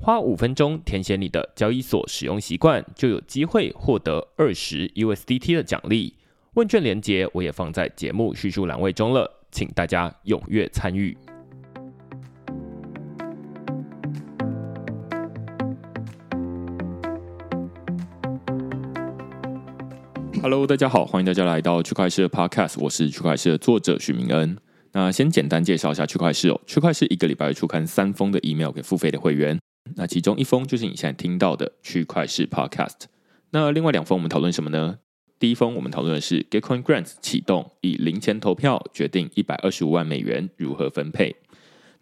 花五分钟填写你的交易所使用习惯，就有机会获得二十 USDT 的奖励。问卷连接我也放在节目叙述栏位中了，请大家踊跃参与。Hello，大家好，欢迎大家来到区块势的 Podcast，我是区块势的作者许明恩。那先简单介绍一下区块势哦，区块势一个礼拜会出刊三封的 email 给付费的会员。那其中一封就是你现在听到的区块势 Podcast。那另外两封我们讨论什么呢？第一封我们讨论的是 Gitcoin Grants 启动，以零钱投票决定一百二十五万美元如何分配。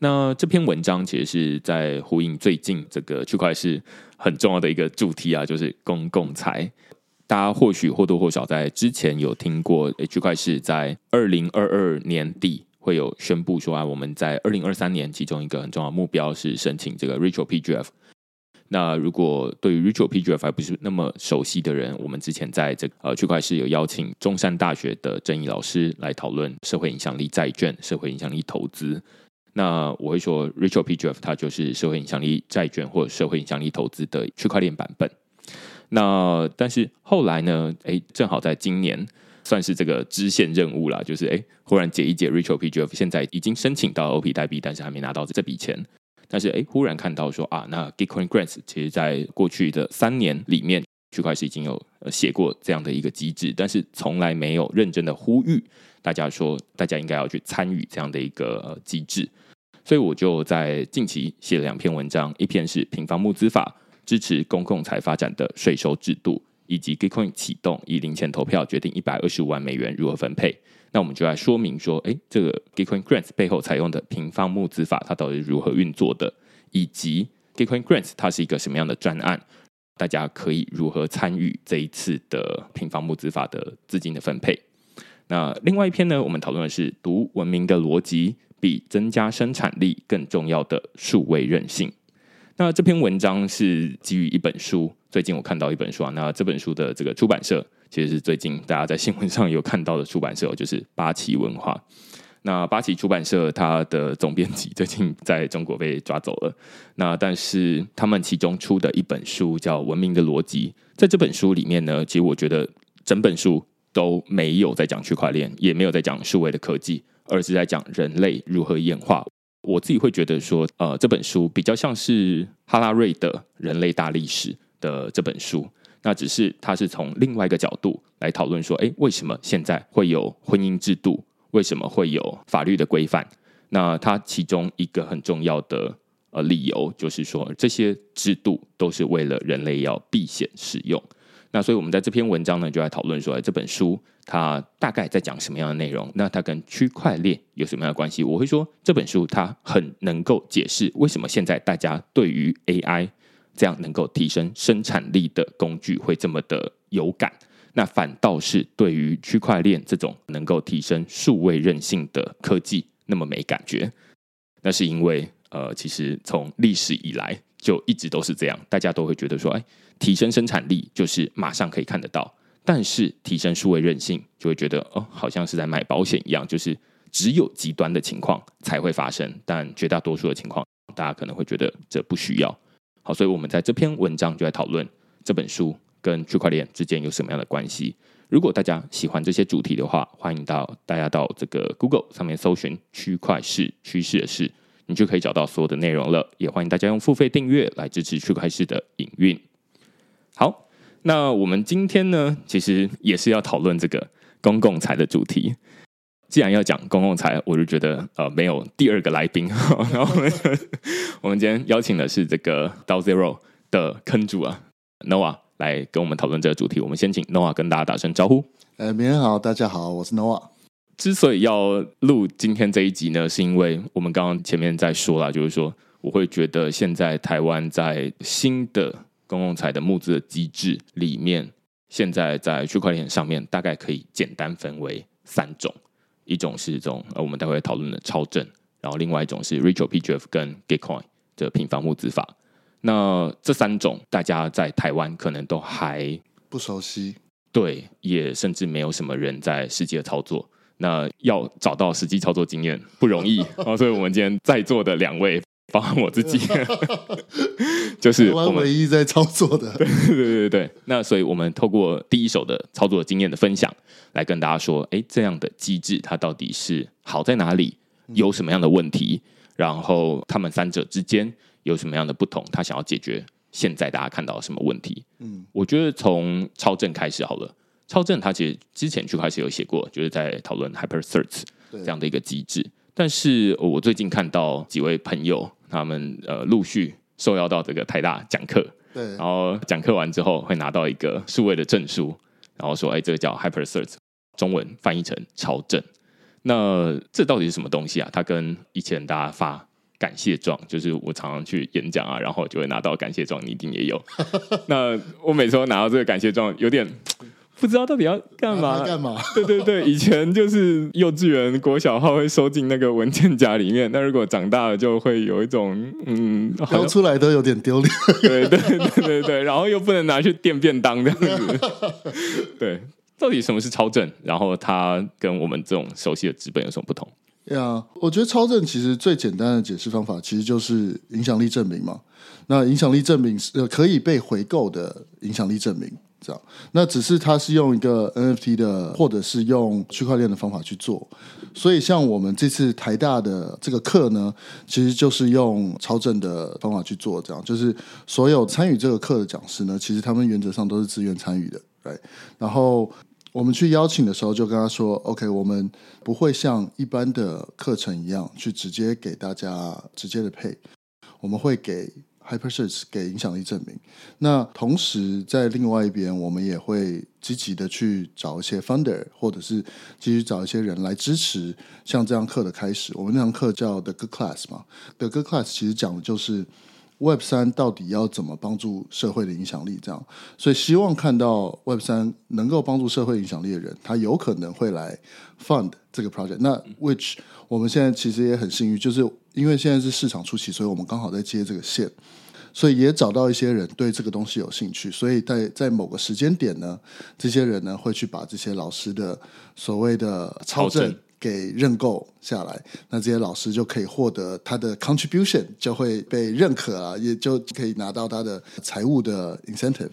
那这篇文章其实是在呼应最近这个区块势很重要的一个主题啊，就是公共财。大家或许或多或少在之前有听过，区块势在二零二二年底。会有宣布说啊，我们在二零二三年其中一个很重要目标是申请这个 Ritual PGF。那如果对于 Ritual PGF 还不是那么熟悉的人，我们之前在这个呃区块势有邀请中山大学的郑毅老师来讨论社会影响力债券、社会影响力投资。那我会说 Ritual PGF 它就是社会影响力债券或社会影响力投资的区块链版本。那但是后来呢，诶，正好在今年。算是这个支线任务啦，就是哎，忽然解一解 Ritual PGF，现在已经申请到 OP 代币，但是还没拿到这笔钱。但是哎，忽然看到说啊，那 Gitcoin Grants 其实在过去的三年里面，区块势已经有写过这样的一个机制，但是从来没有认真的呼吁大家说，大家应该要去参与这样的一个机制。所以我就在近期写了两篇文章，一篇是平方募资法支持公共财发展的税收制度。以及 Gitcoin 启动以零钱投票决定一百二十五万美元如何分配，那我们就来说明说，哎，这个 Gitcoin Grants 背后采用的平方募资法它到底是如何运作的，以及 Gitcoin Grants 它是一个什么样的专案，大家可以如何参与这一次的平方募资法的资金的分配。那另外一篇呢，我们讨论的是读文明的逻辑比增加生产力更重要的数位韧性。那这篇文章是基于一本书。最近我看到一本书啊，那这本书的这个出版社其实是最近大家在新闻上有看到的出版社，就是八旗文化。那八旗出版社它的总编辑最近在中国被抓走了。那但是他们其中出的一本书叫《文明的逻辑》，在这本书里面呢，其实我觉得整本书都没有在讲区块链，也没有在讲数位的科技，而是在讲人类如何演化。我自己会觉得说，呃，这本书比较像是哈拉瑞的《人类大历史》的这本书，那只是他是从另外一个角度来讨论说，诶，为什么现在会有婚姻制度？为什么会有法律的规范？那它其中一个很重要的呃理由，就是说这些制度都是为了人类要避险使用。那所以，我们在这篇文章呢，就来讨论说，这本书它大概在讲什么样的内容？那它跟区块链有什么样的关系？我会说，这本书它很能够解释为什么现在大家对于 AI 这样能够提升生产力的工具会这么的有感。那反倒是对于区块链这种能够提升数位韧性的科技那么没感觉。那是因为，呃，其实从历史以来就一直都是这样，大家都会觉得说，哎。提升生产力就是马上可以看得到，但是提升数位韧性就会觉得哦，好像是在买保险一样，就是只有极端的情况才会发生，但绝大多数的情况，大家可能会觉得这不需要。好，所以我们在这篇文章就在讨论这本书跟区块链之间有什么样的关系。如果大家喜欢这些主题的话，欢迎到大家到这个 Google 上面搜寻“区块市趋势的势”，你就可以找到所有的内容了。也欢迎大家用付费订阅来支持区块市的营运。好，那我们今天呢，其实也是要讨论这个公共财的主题。既然要讲公共财，我就觉得呃没有第二个来宾，然后我们 我们今天邀请的是这个 DAO Zero 的坑主啊 Noah 来跟我们讨论这个主题。我们先请 Noah 跟大家打声招呼。呃，明天好，大家好，我是 Noah。之所以要录今天这一集呢，是因为我们刚刚前面在说了，就是说我会觉得现在台湾在新的公共财的募资的机制里面，现在在区块链上面大概可以简单分为三种。一种是这种呃，我们待会讨论的超正，然后另外一种是 Rachel PGF 跟 Gitcoin 的平方募资法。那这三种大家在台湾可能都还不熟悉，对，也甚至没有什么人在实际的操作。那要找到实际操作经验不容易啊，所以我们今天在座的两位。包含我自己，就是我们唯一在操作的。对 对对对，那所以我们透过第一手的操作经验的分享，来跟大家说，哎，这样的机制它到底是好在哪里，有什么样的问题，然后他们三者之间有什么样的不同，他想要解决现在大家看到什么问题？嗯，我觉得从超正开始好了。超正他其实之前就开始有写过，就是在讨论 Hyper Search 这样的一个机制，但是我最近看到几位朋友。他们呃陆续受邀到这个台大讲课，对，然后讲课完之后会拿到一个数位的证书，然后说，哎，这个叫 HyperCert，中文翻译成超证。那这到底是什么东西啊？它跟以前大家发感谢状，就是我常常去演讲啊，然后就会拿到感谢状，你一定也有。那我每次都拿到这个感谢状，有点。不知道到底要干嘛？干嘛？对对对，以前就是幼稚园、国小号会收进那个文件夹里面，那如果长大了就会有一种嗯，掏出来都有点丢脸。对对对对对，然后又不能拿去垫便当这样子。对，到底什么是超正？然后它跟我们这种熟悉的纸本有什么不同？对啊，我觉得超正其实最简单的解释方法其实就是影响力证明嘛。那影响力证明是呃可以被回购的影响力证明。这样，那只是它是用一个 NFT 的，或者是用区块链的方法去做。所以，像我们这次台大的这个课呢，其实就是用超正的方法去做。这样，就是所有参与这个课的讲师呢，其实他们原则上都是自愿参与的。对，然后我们去邀请的时候，就跟他说：“OK，我们不会像一般的课程一样去直接给大家直接的配，我们会给。” Hypersex 给影响力证明。那同时，在另外一边，我们也会积极的去找一些 founder，或者是继续找一些人来支持像这样课的开始。我们那堂课叫 The Good Class 嘛，The Good Class 其实讲的就是 Web 三到底要怎么帮助社会的影响力。这样，所以希望看到 Web 三能够帮助社会影响力的人，他有可能会来 fund 这个 project。那 which 我们现在其实也很幸运，就是。因为现在是市场初期，所以我们刚好在接这个线，所以也找到一些人对这个东西有兴趣，所以在在某个时间点呢，这些人呢会去把这些老师的所谓的超证给认购下来，那这些老师就可以获得他的 contribution 就会被认可啊，也就可以拿到他的财务的 incentive。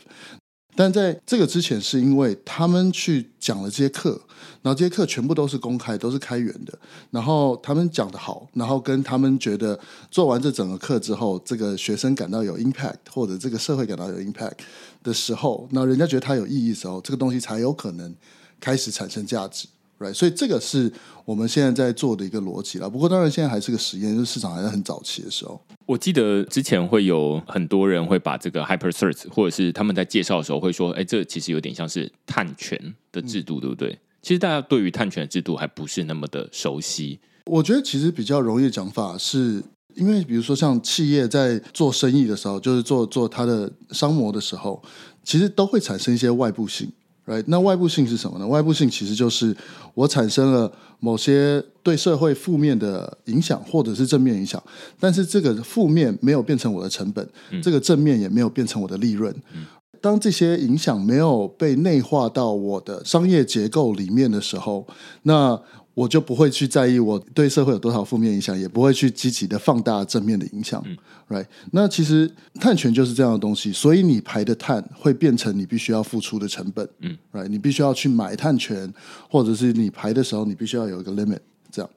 但在这个之前，是因为他们去讲了这些课，然后这些课全部都是公开，都是开源的。然后他们讲得好，然后跟他们觉得做完这整个课之后，这个学生感到有 impact，或者这个社会感到有 impact 的时候，那人家觉得它有意义的时候，这个东西才有可能开始产生价值。Right, 所以这个是我们现在在做的一个逻辑了。不过当然现在还是个实验，就是市场还在很早期的时候。我记得之前会有很多人会把这个 Hyper Search，或者是他们在介绍的时候会说：“哎，这其实有点像是探权的制度，对不对？”其实大家对于探权的制度还不是那么的熟悉。我觉得其实比较容易的讲法是，因为比如说像企业在做生意的时候，就是做做它的商模的时候，其实都会产生一些外部性。Right，那外部性是什么呢？外部性其实就是我产生了某些对社会负面的影响，或者是正面影响，但是这个负面没有变成我的成本，嗯、这个正面也没有变成我的利润。嗯、当这些影响没有被内化到我的商业结构里面的时候，那我就不会去在意我对社会有多少负面影响，也不会去积极的放大正面的影响。嗯、right？那其实碳权就是这样的东西，所以你排的碳会变成你必须要付出的成本。嗯，right？你必须要去买碳权，或者是你排的时候，你必须要有一个 limit。这样，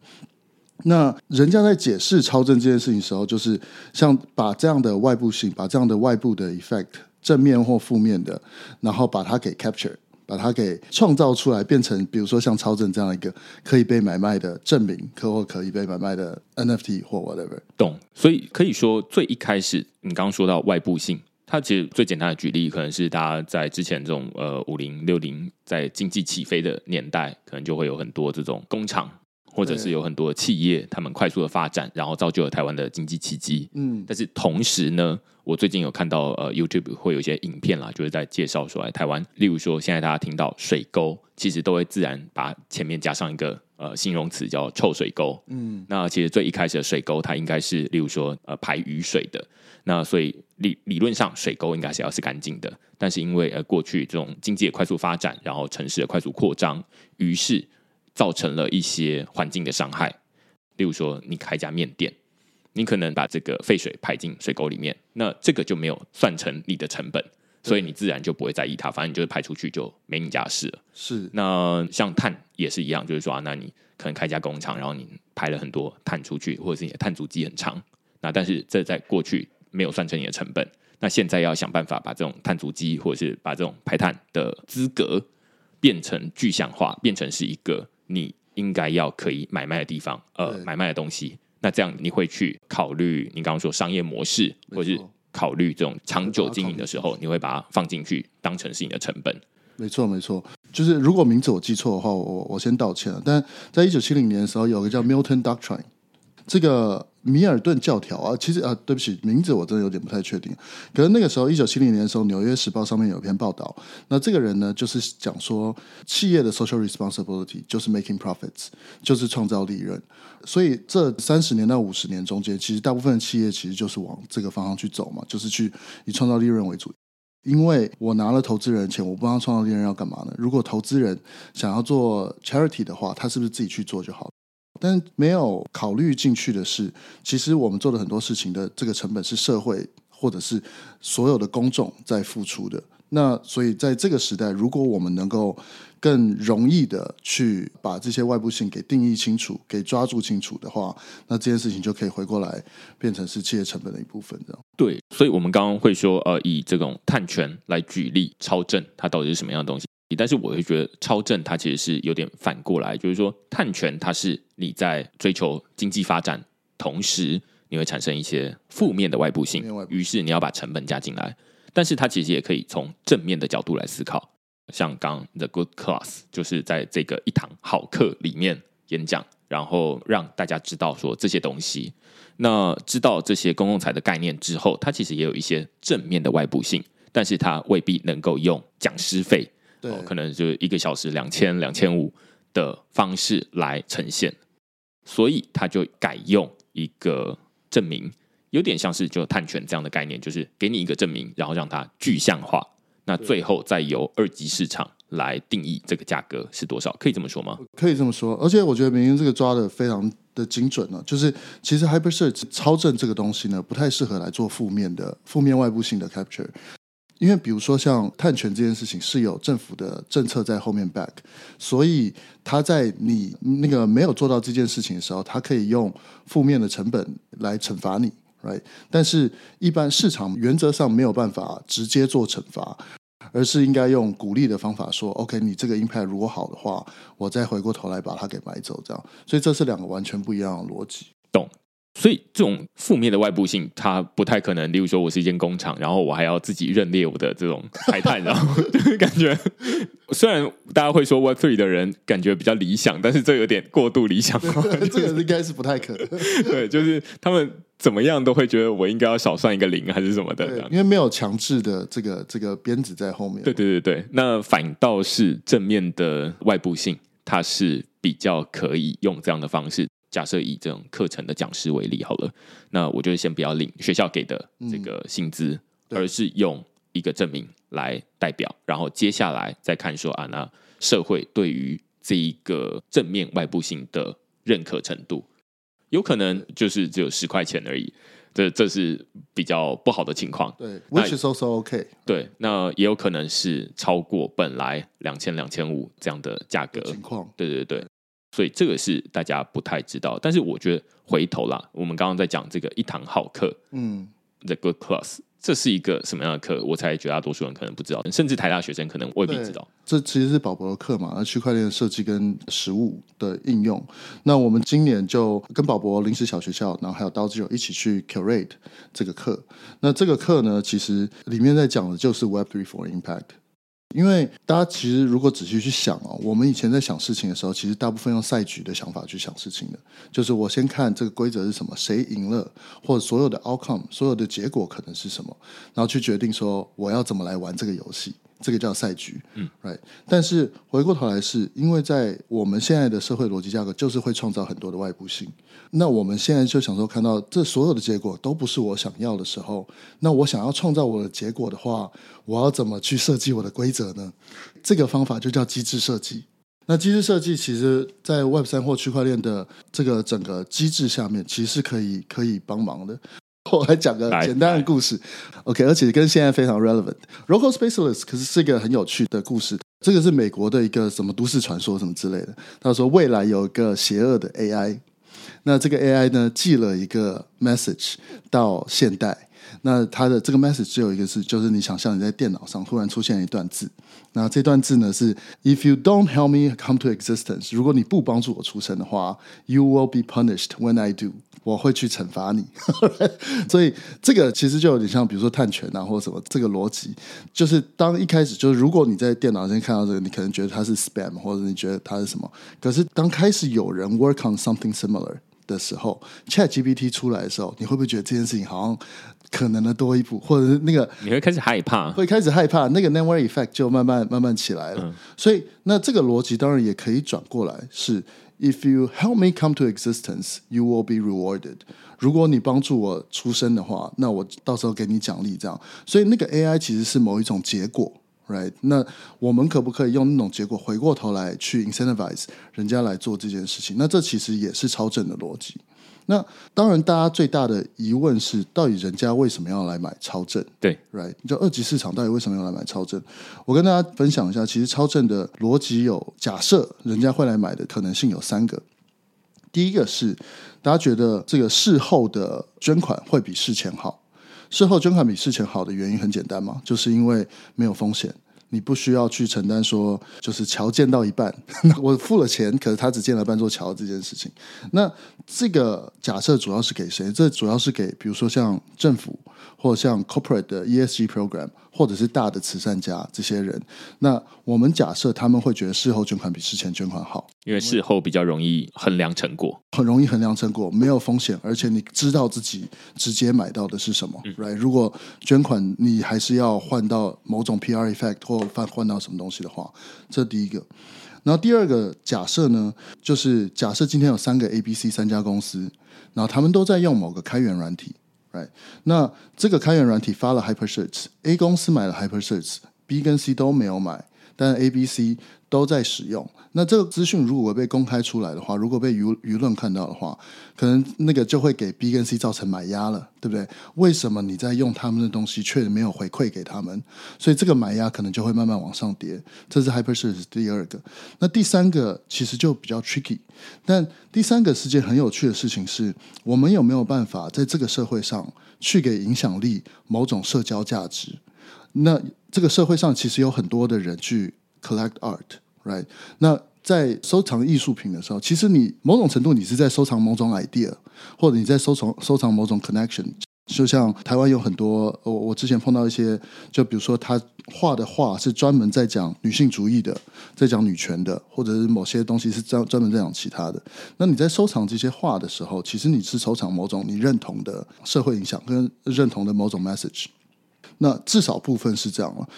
那人家在解释超正这件事情的时候，就是像把这样的外部性，把这样的外部的 effect，正面或负面的，然后把它给 capture。把它给创造出来，变成比如说像超正这样一个可以被买卖的证明，可或可以被买卖的 NFT 或 whatever。懂。所以可以说，最一开始你刚刚说到外部性，它其实最简单的举例，可能是大家在之前这种呃五零六零在经济起飞的年代，可能就会有很多这种工厂。或者是有很多企业，他们快速的发展，然后造就了台湾的经济奇迹。嗯，但是同时呢，我最近有看到呃 YouTube 会有一些影片啦，就是在介绍说，哎台湾，例如说现在大家听到水沟，其实都会自然把前面加上一个呃形容词叫臭水沟。嗯，那其实最一开始的水沟，它应该是例如说呃排雨水的。那所以理理论上水沟应该是要是干净的，但是因为呃过去这种经济的快速发展，然后城市的快速扩张，于是。造成了一些环境的伤害，例如说你开一家面店，你可能把这个废水排进水沟里面，那这个就没有算成你的成本，所以你自然就不会在意它，反正你就是排出去就没你家事了。是，那像碳也是一样，就是说啊，那你可能开一家工厂，然后你排了很多碳出去，或者是你的碳足迹很长，那但是这在过去没有算成你的成本，那现在要想办法把这种碳足迹，或者是把这种排碳的资格变成具象化，变成是一个。你应该要可以买卖的地方，呃，买卖的东西，那这样你会去考虑你刚刚说商业模式，或是考虑这种长久经营的时候，你会把它放进去，当成是你的成本。没错，没错，就是如果名字我记错的话，我我先道歉了。但在一九七零年的时候，有个叫 Milton Doctrine，这个。米尔顿教条啊，其实啊，对不起，名字我真的有点不太确定。可是那个时候，一九七零年的时候，《纽约时报》上面有一篇报道。那这个人呢，就是讲说，企业的 social responsibility 就是 making profits，就是创造利润。所以这三十年到五十年中间，其实大部分企业其实就是往这个方向去走嘛，就是去以创造利润为主。因为我拿了投资人的钱，我不知道创造利润要干嘛呢？如果投资人想要做 charity 的话，他是不是自己去做就好？但没有考虑进去的是，其实我们做的很多事情的这个成本是社会或者是所有的公众在付出的。那所以在这个时代，如果我们能够更容易的去把这些外部性给定义清楚、给抓住清楚的话，那这件事情就可以回过来变成是企业成本的一部分。这样对，所以我们刚刚会说，呃，以这种碳权来举例，超证它到底是什么样的东西？但是我会觉得超正它其实是有点反过来，就是说碳权它是你在追求经济发展，同时你会产生一些负面的外部性，于是你要把成本加进来。但是它其实也可以从正面的角度来思考，像刚 The Good Class 就是在这个一堂好课里面演讲，然后让大家知道说这些东西，那知道这些公共财的概念之后，它其实也有一些正面的外部性，但是它未必能够用讲师费。对、哦，可能就一个小时两千两千五的方式来呈现，所以他就改用一个证明，有点像是就探权这样的概念，就是给你一个证明，然后让它具象化，那最后再由二级市场来定义这个价格是多少，可以这么说吗？可以这么说，而且我觉得明英这个抓的非常的精准呢，就是其实 Hypersearch 超正这个东西呢，不太适合来做负面的负面外部性的 capture。因为比如说像碳权这件事情是有政府的政策在后面 back，所以他在你那个没有做到这件事情的时候，他可以用负面的成本来惩罚你，right？但是一般市场原则上没有办法直接做惩罚，而是应该用鼓励的方法说，OK，你这个 impact 如果好的话，我再回过头来把它给买走，这样。所以这是两个完全不一样的逻辑。懂。所以这种负面的外部性，它不太可能。例如说，我是一间工厂，然后我还要自己认列我的这种排碳，然后就 是 感觉，虽然大家会说 Web Three 的人感觉比较理想，但是这有点过度理想化，这个应该是不太可能。对，就是他们怎么样都会觉得我应该要少算一个零还是什么的，因为没有强制的这个这个鞭子在后面。对对对对，那反倒是正面的外部性，它是比较可以用这样的方式。假设以这种课程的讲师为例好了，那我就先不要领学校给的这个薪资，嗯，而是用一个证明来代表，然后接下来再看说啊，那社会对于这一个正面外部性的认可程度，有可能就是只有十块钱而已，这这是比较不好的情况。对，which is also okay。对，那也有可能是超过本来两千两千五这样的价格情况。对对对。所以这个是大家不太知道，但是我觉得回头啦，我们刚刚在讲这个一堂好课，嗯，The Good Class。这是一个什么样的课？我猜绝大多数人可能不知道，甚至台大学生可能未必知道。这其实是宝博的课嘛，那区块链设计跟实物的应用。那我们今年就跟宝博临时小学校，然后还有刀之友一起去 curate 这个课。那这个课呢，其实里面在讲的就是 Web Three for Impact。因为大家其实如果仔细去想哦，我们以前在想事情的时候，其实大部分用赛局的想法去想事情的，就是我先看这个规则是什么，谁赢了，或者所有的 outcome，所有的结果可能是什么，然后去决定说我要怎么来玩这个游戏。这个叫赛局，嗯，right。但是回过头来是，是因为在我们现在的社会逻辑架构，就是会创造很多的外部性。那我们现在就想说，看到这所有的结果都不是我想要的时候，那我想要创造我的结果的话，我要怎么去设计我的规则呢？这个方法就叫机制设计。那机制设计，其实在 Web 三或区块链的这个整个机制下面，其实是可以可以帮忙的。我来讲个简单的故事，OK，而且跟现在非常 relevant。Rocco Spaceless 可是是一个很有趣的故事，这个是美国的一个什么都市传说什么之类的。他说未来有一个邪恶的 AI，那这个 AI 呢寄了一个 message 到现代，那它的这个 message 只有一个字，就是你想象你在电脑上突然出现一段字，那这段字呢是 If you don't help me come to existence，如果你不帮助我出生的话，You will be punished when I do。我会去惩罚你，所以这个其实就有点像，比如说碳权啊，或者什么。这个逻辑就是，当一开始就是，如果你在电脑上看到这个，你可能觉得它是 spam，或者你觉得它是什么。可是当开始有人 work on something similar 的时候，ChatGPT 出来的时候，你会不会觉得这件事情好像可能的多一步，或者是那个你会开始害怕，会开始害怕，那个 network effect 就慢慢慢慢起来了。嗯、所以那这个逻辑当然也可以转过来是。If you help me come to existence, you will be rewarded. 如果你帮助我出生的话，那我到时候给你奖励。这样，所以那个 AI 其实是某一种结果，right？那我们可不可以用那种结果回过头来去 incentivize 人家来做这件事情？那这其实也是超正的逻辑。那当然，大家最大的疑问是，到底人家为什么要来买超正？对，right？就二级市场到底为什么要来买超正？我跟大家分享一下，其实超正的逻辑有假设人家会来买的可能性有三个。第一个是大家觉得这个事后的捐款会比事前好。事后捐款比事前好的原因很简单嘛，就是因为没有风险。你不需要去承担说，就是桥建到一半，我付了钱，可是他只建了半座桥这件事情。那这个假设主要是给谁？这主要是给比如说像政府，或者像 corporate 的 ESG program，或者是大的慈善家这些人。那我们假设他们会觉得事后捐款比事前捐款好，因为事后比较容易衡量成果，很容易衡量成果，没有风险，而且你知道自己直接买到的是什么。Right？如果捐款你还是要换到某种 PR effect 或换换到什么东西的话，这第一个。然后第二个假设呢，就是假设今天有三个 A、B、C 三家公司，然后他们都在用某个开源软体。那这个开源软体发了 HyperSearch，A 公司买了 HyperSearch，B 跟 C 都没有买，但 A、B、C 都在使用。那这个资讯如果被公开出来的话，如果被舆舆论看到的话，可能那个就会给 B 跟 C 造成买压了，对不对？为什么你在用他们的东西，却没有回馈给他们？所以这个买压可能就会慢慢往上叠。这是 HyperSearch 第二个。那第三个其实就比较 tricky。但第三个是件很有趣的事情是，我们有没有办法在这个社会上去给影响力某种社交价值？那这个社会上其实有很多的人去 collect art。Right，那在收藏艺术品的时候，其实你某种程度你是在收藏某种 idea，或者你在收藏收藏某种 connection。就像台湾有很多，我我之前碰到一些，就比如说他画的画是专门在讲女性主义的，在讲女权的，或者是某些东西是专专门在讲其他的。那你在收藏这些画的时候，其实你是收藏某种你认同的社会影响跟认同的某种 message。那至少部分是这样了，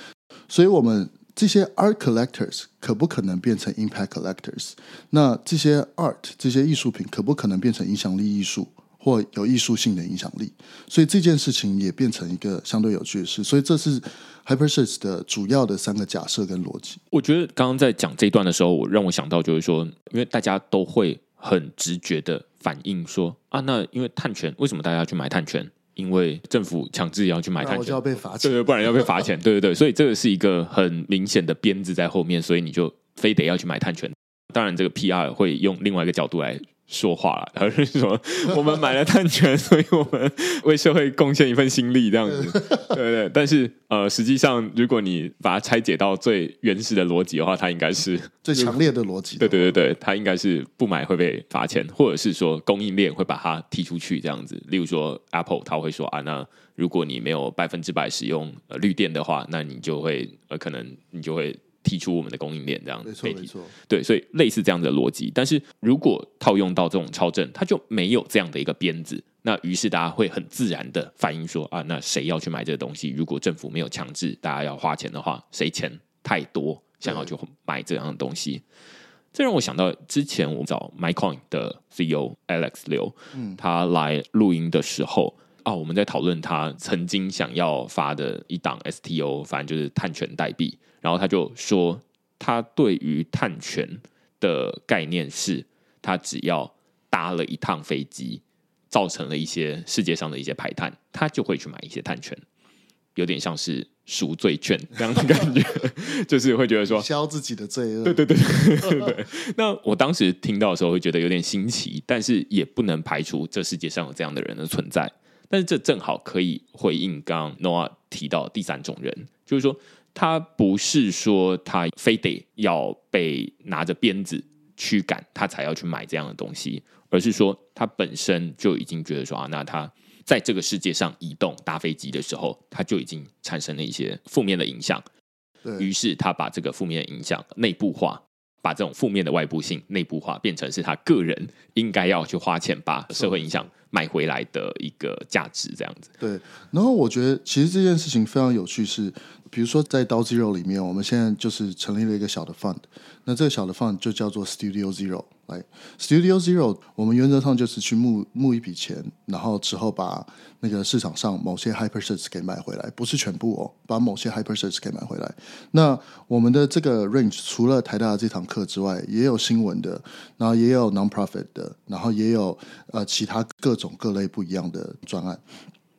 所以我们。这些 art collectors 可不可能变成 impact collectors？那这些 art 这些艺术品可不可能变成影响力艺术或有艺术性的影响力？所以这件事情也变成一个相对有趣的事。所以这是 HyperSearch 的主要的三个假设跟逻辑。我觉得刚刚在讲这一段的时候，我让我想到就是说，因为大家都会很直觉的反应说啊，那因为碳权，为什么大家要去买碳权？因为政府强制要去买碳权，就要被罚钱，对对，不然要被罚钱，对对对，所以这个是一个很明显的鞭子在后面，所以你就非得要去买碳权。当然，这个 PR 会用另外一个角度来说话了，然后是说我们买了碳权，所以我们为社会贡献一份心力，这样子，对对对。但是呃，实际上如果你把它拆解到最原始的逻辑的话，它应该是最强烈的逻辑。对对对对，它应该是不买会被罚钱，或者是说供应链会把它踢出去这样子。例如说 Apple，他会说啊，那如果你没有百分之百使用呃绿电的话，那你就会呃可能你就会。提出我们的供应链这样子，没错没错，对，所以类似这样的逻辑。但是如果套用到这种超正，它就没有这样的一个鞭子。那于是大家会很自然的反映说啊，那谁要去买这个东西？如果政府没有强制大家要花钱的话，谁钱太多想要去买这样的东西？这让我想到之前我找 MaiCoin 的 CEO Alex 刘，嗯，他来录音的时候啊，我们在讨论他曾经想要发的一档 STO，反正就是碳权代币。然后他就说，他对于碳权的概念是，他只要搭了一趟飞机，造成了一些世界上的一些排碳，他就会去买一些碳权，有点像是赎罪券这样的感觉，就是会觉得说消自己的罪恶。对对对对对。那我当时听到的时候会觉得有点新奇，但是也不能排除这世界上有这样的人的存在。但是这正好可以回应刚刚 Noah 提到的第三种人，就是说。他不是说他非得要被拿着鞭子驱赶，他才要去买这样的东西，而是说他本身就已经觉得说啊，那他在这个世界上移动搭飞机的时候，他就已经产生了一些负面的影响。于是他把这个负面的影响内部化，把这种负面的外部性内部化，变成是他个人应该要去花钱把社会影响买回来的一个价值，这样子。对，然后我觉得其实这件事情非常有趣是。比如说，在刀 Zero 里面，我们现在就是成立了一个小的 fund，那这个小的 fund 就叫做 Studio Zero。来，Studio Zero，我们原则上就是去募募一笔钱，然后之后把那个市场上某些 Hypersets 给买回来，不是全部哦，把某些 Hypersets 给买回来。那我们的这个 range 除了台大的这堂课之外，也有新闻的，然后也有 Non-Profit 的，然后也有呃其他各种各类不一样的专案。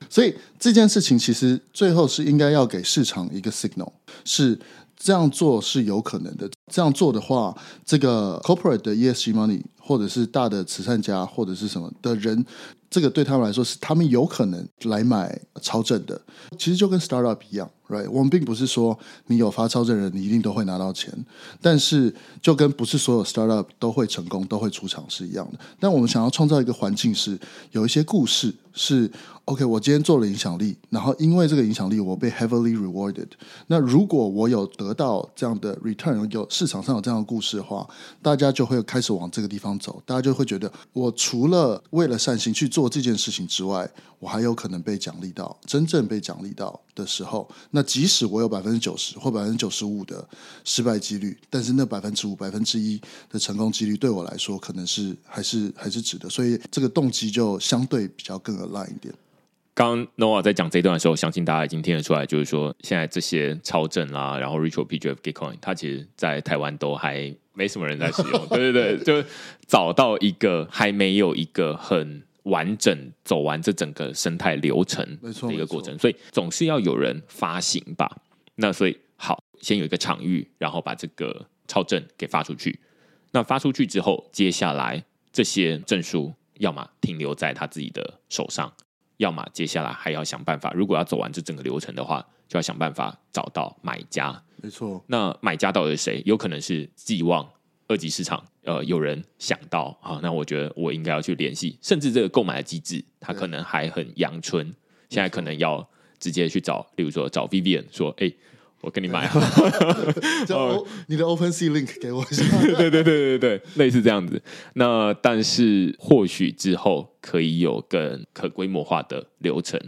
所以这件事情其实最后是应该要给市场一个 signal，是这样做是有可能的。这样做的话，这个 corporate 的 ESG money 或者是大的慈善家或者是什么的人，这个对他们来说是他们有可能来买超正的。其实就跟 startup 一样。Right，我们并不是说你有发超正人，你一定都会拿到钱。但是，就跟不是所有 startup 都会成功、都会出场是一样的。但我们想要创造一个环境，是有一些故事是 OK。我今天做了影响力，然后因为这个影响力，我被 heavily rewarded。那如果我有得到这样的 return，有市场上有这样的故事的话，大家就会开始往这个地方走。大家就会觉得，我除了为了善心去做这件事情之外，我还有可能被奖励到，真正被奖励到的时候，那即使我有百分之九十或百分之九十五的失败几率，但是那百分之五、百分之一的成功几率对我来说，可能是还是还是值得，所以这个动机就相对比较更 align 一点。刚 Noah 在讲这段的时候，相信大家已经听得出来，就是说现在这些超正啦，然后 Ritual PGF Gitcoin，它其实在台湾都还没什么人在使用，对对对，就找到一个还没有一个很。完整走完这整个生态流程的一个过程，所以总是要有人发行吧。那所以好，先有一个场域，然后把这个超正给发出去。那发出去之后，接下来这些证书要么停留在他自己的手上，要么接下来还要想办法。如果要走完这整个流程的话，就要想办法找到买家。没错，那买家到底是谁？有可能是寄望二级市场。呃，有人想到啊，那我觉得我应该要去联系，甚至这个购买的机制，它可能还很阳春。现在可能要直接去找，例如说找 Vivian 说，哎，我跟你买，就你的 OpenSea link 给我一下。对对对对对，类似这样子。那但是或许之后可以有更可规模化的流程，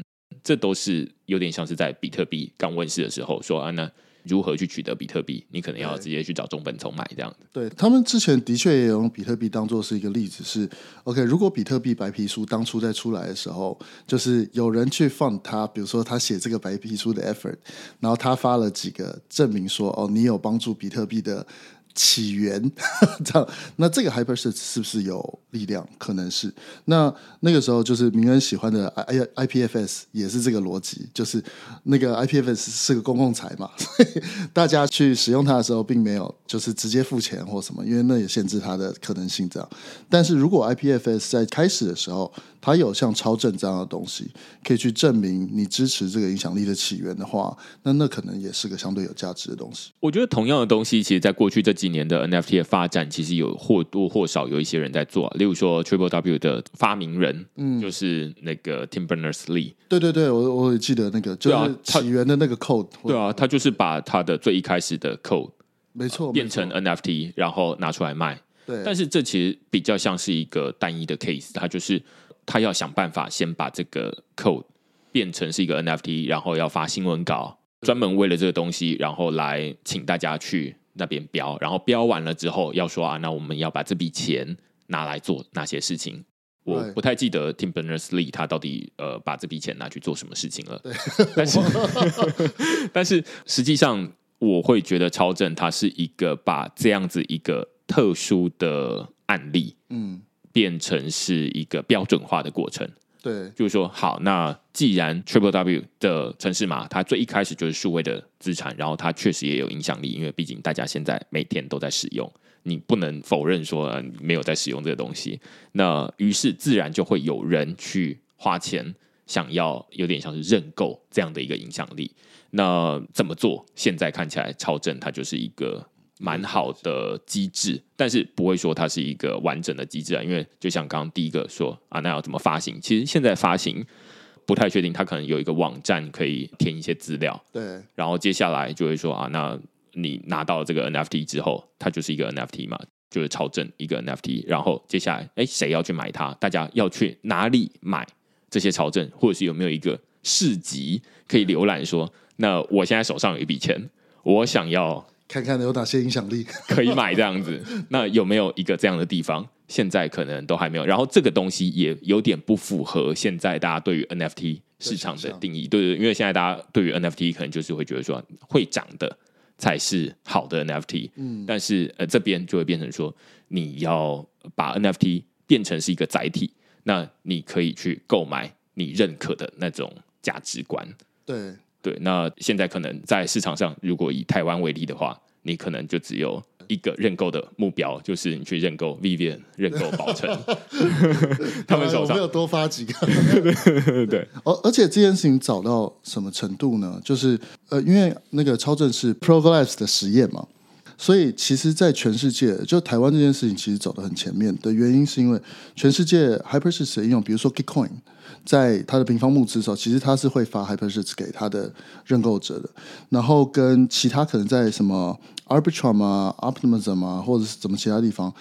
这都是有点像是在比特币刚问世的时候说啊，那。如何去取得比特币？你可能要直接去找中本聪买这样子。对，他们之前的确也有用比特币当做是一个例子是，是 OK。如果比特币白皮书当初在出来的时候，就是有人去放他，比如说他写这个白皮书的 effort，然后他发了几个证明说，哦，你有帮助比特币的起源，这样，那这个 hyper s e 是不是有力量？可能是。那那个时候就是明恩喜欢的 I IPFS 也是这个逻辑，就是那个 IPFS 是个公共财嘛，所以大家去使用它的时候，并没有就是直接付钱或什么，因为那也限制它的可能性这样。但是如果 IPFS 在开始的时候，它有像超正这样的东西，可以去证明你支持这个影响力的起源的话，那那可能也是个相对有价值的东西。我觉得同样的东西，其实在过去这几年的 NFT 的发展，其实有或多或少有一些人在做啊。例如说 Triple W 的发明人，嗯，就是那个 Tim Berners-Lee。对对对，我我也记得那个，就是起源的那个 code。对啊，他就是把他的最一开始的 code，没错，变成 NFT，然后拿出来卖。对，但是这其实比较像是一个单一的 case，它就是。他要想办法先把这个 code 变成是一个 NFT，然后要发新闻稿，专门为了这个东西，然后来请大家去那边标，然后标完了之后要说啊，那我们要把这笔钱拿来做哪些事情？我不太记得 Tim Berners-Lee 他到底呃把这笔钱拿去做什么事情了。但是但是实际上我会觉得超正他是一个把这样子一个特殊的案例，嗯。变成是一个标准化的过程，对，就是说，好，那既然 Triple W 的城市码，它最一开始就是数位的资产，然后它确实也有影响力，因为毕竟大家现在每天都在使用，你不能否认说没有在使用这个东西。那于是自然就会有人去花钱，想要有点像是认购这样的一个影响力。那怎么做？现在看起来超正，它就是一个。蛮好的机制，但是不会说它是一个完整的机制啊，因为就像刚刚第一个说啊，那要怎么发行？其实现在发行不太确定，它可能有一个网站可以填一些资料，对，然后接下来就会说啊，那你拿到这个 NFT 之后，它就是一个 NFT 嘛，就是超正一个 NFT，然后接下来哎，谁要去买它？大家要去哪里买这些超正？或者是有没有一个市集可以浏览？说那我现在手上有一笔钱，我想要。看看有哪些影响力。可以买这样子，那有没有一个这样的地方？现在可能都还没有。然后这个东西也有点不符合现在大家对于 NFT 市场的定义，对对，因为现在大家对于 NFT 可能就是会觉得说会涨的才是好的 NFT，嗯，但是呃这边就会变成说你要把 NFT 变成是一个载体，那你可以去购买你认可的那种价值观，对。对，那现在可能在市场上，如果以台湾为例的话，你可能就只有一个认购的目标，就是你去认购 Vivian 认购宝成 他们手上没有多发几个。对，而而且这件事情早到什么程度呢？就是呃，因为那个超正是 Proglyphs 的实验嘛，所以其实，在全世界，就台湾这件事情其实走得很前面的原因，是因为全世界 HyperSearch 的应用，比如说 Gitcoin。在它的平方募资的时候，其实它是会发 HyperSearch 给它的认购者的，然后跟其他可能在什么 Arbitrum 啊、Optimism 啊，或者是怎么其他地方，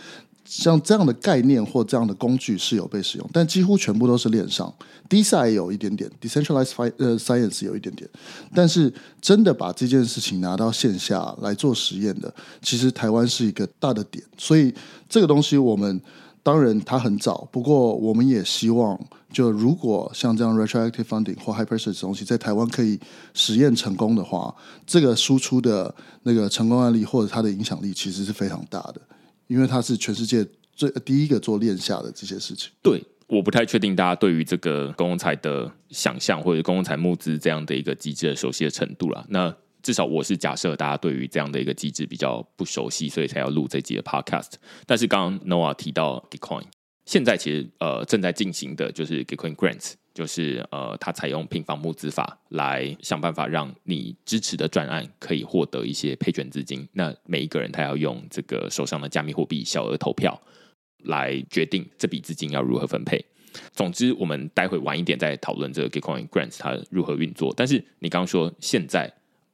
像这样的概念或这样的工具是有被使用，但几乎全部都是链上。Deci 有一点点，Decentralized 呃 Science 有一点点，但是真的把这件事情拿到线下来做实验的，其实台湾是一个大的点，所以这个东西我们。当然，它很早，不过我们也希望，就如果像这样 retroactive funding 或 HyperSearch 东西在台湾可以实验成功的话，这个输出的那个成功案例或者它的影响力其实是非常大的，因为它是全世界最第一个做链下的这些事情。对，我不太确定大家对于这个公共财的想象或者公共财募资这样的一个机制的熟悉的程度了。那至少我是假设大家对于这样的一个机制比较不熟悉，所以才要录这集的 podcast。但是刚刚 Noah 提到 Gitcoin，现在其实呃正在进行的就是 Gitcoin Grants，就是呃它采用平方募资法来想办法让你支持的专案可以获得一些配权资金。那每一个人他要用这个手上的加密货币小额投票来决定这笔资金要如何分配。总之，我们待会晚一点再讨论这个 Gitcoin Grants 它如何运作。但是你刚刚说现在。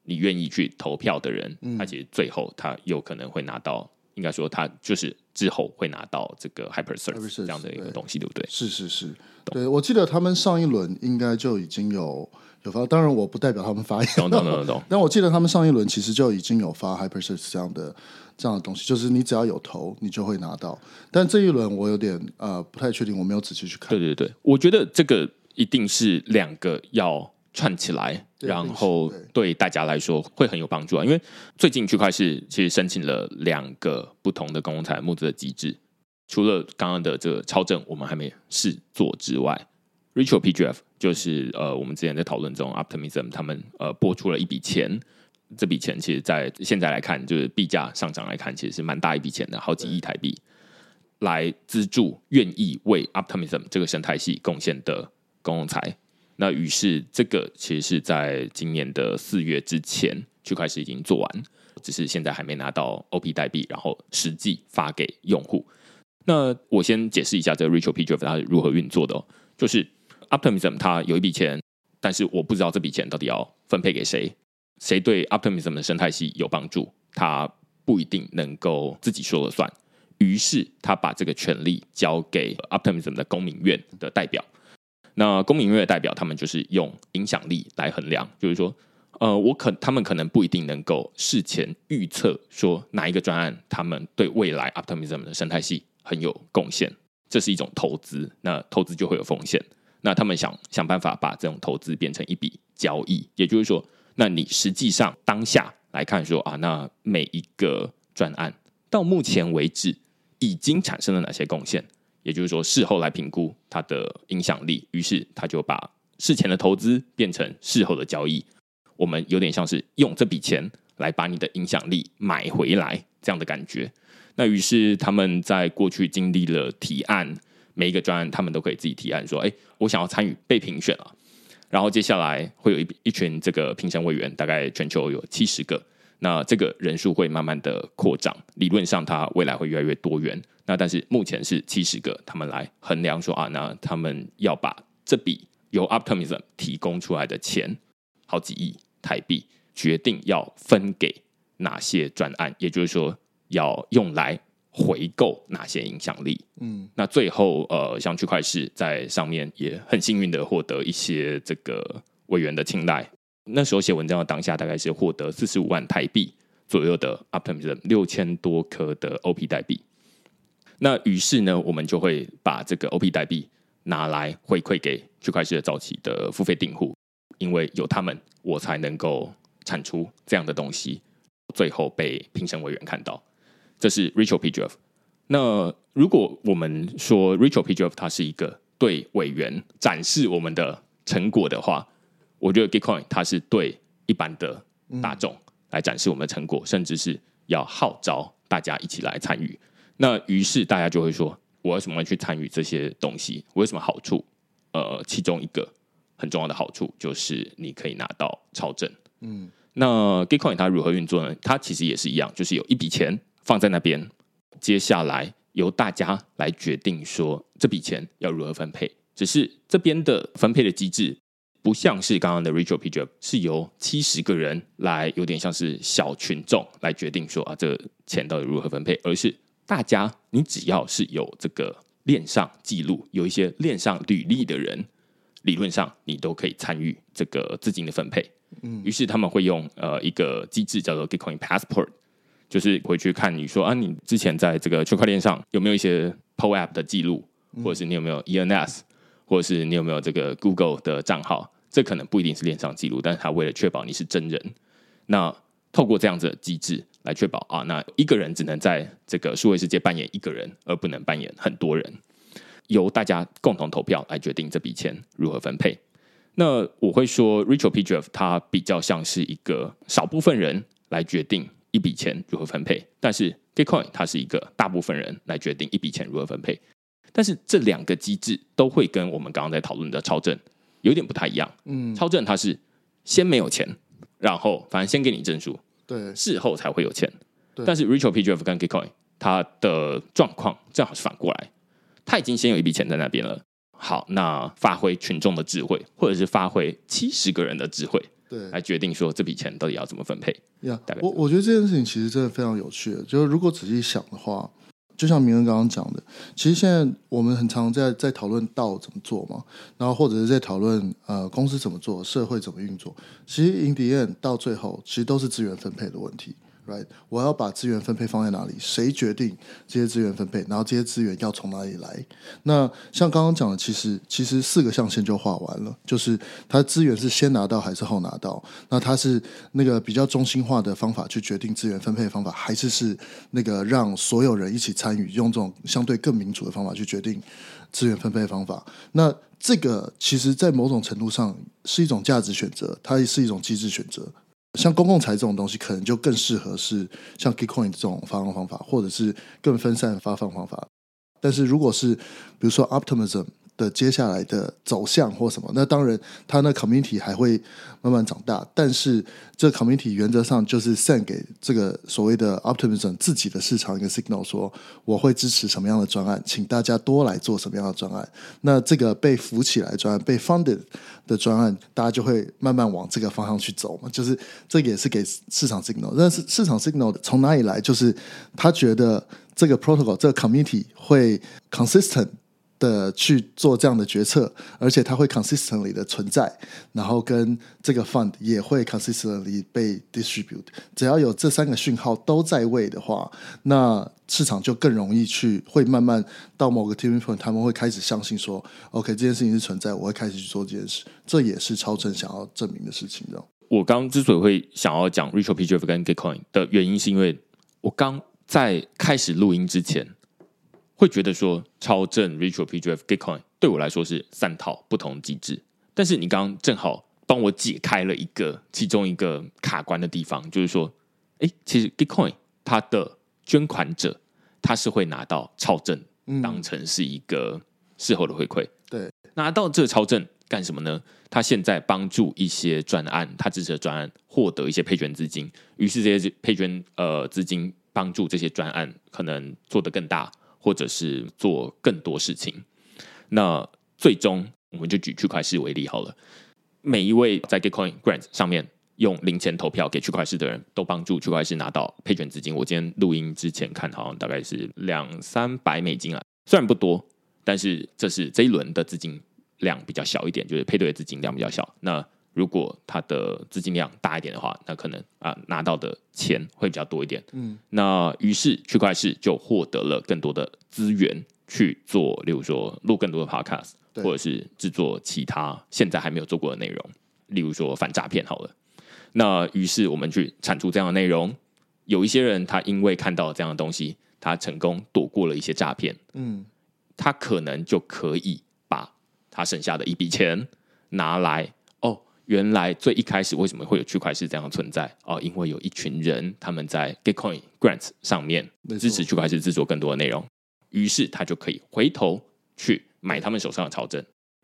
你愿意去投票的人，他其实最后他有可能会拿到，应该说他就是之后会拿到这个 HyperSearch 这样的一个东西，对不对？是是是，对，我记得他们上一轮应该就已经有有发，当然我不代表他们发言，懂懂懂懂。但我记得他们上一轮其实就已经有发 HyperSearch 这样的这样的东西，就是你只要有投，你就会拿到。但这一轮我有点呃不太确定，我没有仔细去看。对对对，我觉得这个一定是两个要。串起来，然后对大家来说会很有帮助啊。因为最近区块市其实申请了两个不同的公共财募资的机制，除了刚刚的这个超正我们还没试做之外，Ritual PGF 就是呃我们之前在讨论中，Optimism 他们呃拨出了一笔钱。这笔钱其实，在现在来看，就是币价上涨来看，其实是蛮大一笔钱的，好几亿台币，来资助愿意为 Optimism 这个生态系贡献的公共财。那于是，这个其实是在今年的四月之前，区块市已经做完，只是现在还没拿到 OP 代币，然后实际发给用户。那我先解释一下这个 Ritual PGF 它是如何运作的哦，就是 Optimism 它有一笔钱，但是我不知道这笔钱到底要分配给谁。谁对 Optimism 的生态系有帮助，他不一定能够自己说了算。于是他把这个权利交给 Optimism 的公民院的代表。那公民院的代表，他们就是用影响力来衡量，就是说，呃，我可他们可能不一定能够事前预测说哪一个专案，他们对未来 Optimism 的生态系很有贡献。这是一种投资，那投资就会有风险。那他们想想办法把这种投资变成一笔交易，也就是说。那你实际上当下来看说啊，那每一个专案到目前为止已经产生了哪些贡献？也就是说，事后来评估它的影响力，于是他就把事前的投资变成事后的交易。我们有点像是用这笔钱来把你的影响力买回来这样的感觉。那于是他们在过去经历了提案，每一个专案他们都可以自己提案说：“哎，我想要参与被评选啊。”然后接下来会有一一群这个评审委员，大概全球有七十个，那这个人数会慢慢的扩张，理论上它未来会越来越多元。那但是目前是七十个，他们来衡量说啊，那他们要把这笔由 Optimism 提供出来的钱，好几亿台币，决定要分给哪些专案，也就是说要用来。回购哪些影响力？嗯，那最后呃，像区块市在上面也很幸运的获得一些这个委员的青睐。那时候写文章的当下，大概是获得四十五万台币左右的 Optimism 六千多颗的 OP 代币。那于是呢，我们就会把这个 OP 代币拿来回馈给区块链的早期的付费订户，因为有他们，我才能够产出这样的东西，最后被评审委员看到。这是 Ritual PGF。那如果我们说 Ritual PGF 它是一个对委员展示我们的成果的话，我觉得 Gitcoin 它是对一般的大众来展示我们的成果，甚至是要号召大家一起来参与。那于是大家就会说，我为什么要去参与这些东西？我有什么好处？呃，其中一个很重要的好处就是你可以拿到超证。嗯，那 Gitcoin 它如何运作呢？它其实也是一样，就是有一笔钱。放在那边，接下来由大家来决定说这笔钱要如何分配。只是这边的分配的机制不像是刚刚的 Ritual PGF，是由七十个人来，有点像是小群众来决定说啊，这个钱到底如何分配，而是大家你只要是有这个链上记录，有一些链上履历的人，理论上你都可以参与这个资金的分配。嗯，于是他们会用呃一个机制叫做 Gitcoin Passport。就是回去看你说啊，你之前在这个区块链上有没有一些 POAP 的记录，或者是你有没有 ENS，或者是你有没有这个 Google 的账号？这可能不一定是链上记录，但是他为了确保你是真人，那透过这样子的机制来确保啊，那一个人只能在这个数位世界扮演一个人，而不能扮演很多人，由大家共同投票来决定这笔钱如何分配。那我会说，Ritual PGF 它比较像是一个少部分人来决定。一笔钱如何分配？但是 Gitcoin 它是一个大部分人来决定一笔钱如何分配。但是这两个机制都会跟我们刚刚在讨论的超证有点不太一样。嗯，超正他是先没有钱，然后反正先给你证书，对，事后才会有钱。对，但是 Rachel PGF 跟 Gitcoin 它的状况正好是反过来，他已经先有一笔钱在那边了。好，那发挥群众的智慧，或者是发挥七十个人的智慧。对，来决定说这笔钱到底要怎么分配。呀、yeah，我我觉得这件事情其实真的非常有趣。就是如果仔细想的话，就像明恩刚刚讲的，其实现在我们很常在在讨论道怎么做嘛，然后或者是在讨论呃公司怎么做，社会怎么运作。其实 in the end 到最后，其实都是资源分配的问题。，right？我要把资源分配放在哪里？谁决定这些资源分配？然后这些资源要从哪里来？那像刚刚讲的，其实其实四个象限就画完了，就是它资源是先拿到还是后拿到？那它是那个比较中心化的方法去决定资源分配的方法，还是是那个让所有人一起参与，用这种相对更民主的方法去决定资源分配方法？那这个其实，在某种程度上是一种价值选择，它也是一种机制选择。像公共财这种东西，可能就更适合是像 Gitcoin 这种发放方法，或者是更分散发放方法。但是如果是比如说 Optimism。的接下来的走向或什么，那当然，它那 community 还会慢慢长大，但是这 community 原则上就是 send 给这个所谓的 optimism 自己的市场一个 signal，说我会支持什么样的专案，请大家多来做什么样的专案。那这个被扶起来专案，被 funded 的专案，大家就会慢慢往这个方向去走嘛。就是这个也是给市场 signal，但是市场 signal 从哪里来？就是他觉得这个 protocol 这个 community 会 consistent。的去做这样的决策，而且它会 consistently 的存在，然后跟这个 fund 也会 consistently 被 distribute。只要有这三个讯号都在位的话，那市场就更容易去会慢慢到某个 tipping point，他们会开始相信说，OK，这件事情是存在，我会开始去做这件事。这也是超正想要证明的事情的。我刚之所以会想要讲 Retro PGF 跟 Gitcoin 的原因，是因为我刚在开始录音之前。会觉得说超正 Retro PGF Gitcoin 对我来说是三套不同机制，但是你刚刚正好帮我解开了一个其中一个卡关的地方，就是说，哎，其实 Gitcoin 它的捐款者他是会拿到超正，当成是一个事后的回馈。对，拿到这个超正干什么呢？他现在帮助一些专案，他支持的专案获得一些配捐资金，于是这些配捐呃资金帮助这些专案可能做得更大。或者是做更多事情，那最终我们就举区块市为例好了。每一位在 Gitcoin Grant 上面用零钱投票给区块市的人都帮助区块市拿到配捐资金。我今天录音之前看，好像大概是两三百美金啊，虽然不多，但是这是这一轮的资金量比较小一点，就是配对的资金量比较小。那如果他的资金量大一点的话，那可能啊拿到的钱会比较多一点。嗯，那于是区块市就获得了更多的资源去做，例如说录更多的 podcast，或者是制作其他现在还没有做过的内容，例如说反诈骗好了。那于是我们去产出这样的内容，有一些人他因为看到这样的东西，他成功躲过了一些诈骗。嗯，他可能就可以把他剩下的一笔钱拿来。原来最一开始为什么会有区块势这样的存在？哦，因为有一群人他们在 Gitcoin Grants 上面支持区块链制作更多的内容，于是他就可以回头去买他们手上的超正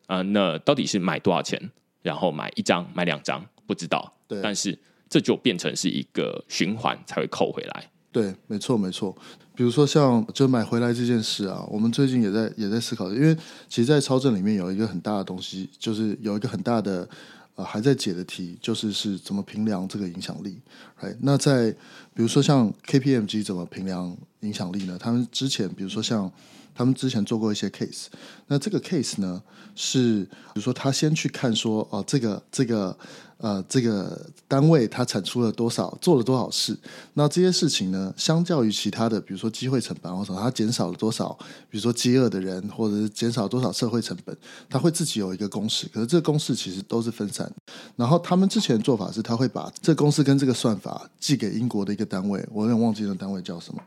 啊、呃。那到底是买多少钱？然后买一张、买两张，不知道。对，但是这就变成是一个循环才会扣回来。对，没错，没错。比如说像就买回来这件事啊，我们最近也在也在思考，因为其实，在超正里面有一个很大的东西，就是有一个很大的。啊，还在解的题就是是怎么评量这个影响力，right？那在比如说像 KPMG 怎么评量影响力呢？他们之前比如说像他们之前做过一些 case，那这个 case 呢是比如说他先去看说哦，这个这个。呃，这个单位它产出了多少，做了多少事？那这些事情呢，相较于其他的，比如说机会成本或者什么，它减少了多少？比如说饥饿的人，或者是减少多少社会成本？他会自己有一个公式，可是这个公式其实都是分散。然后他们之前做法是，他会把这公式跟这个算法寄给英国的一个单位，我有点忘记那个单位叫什么。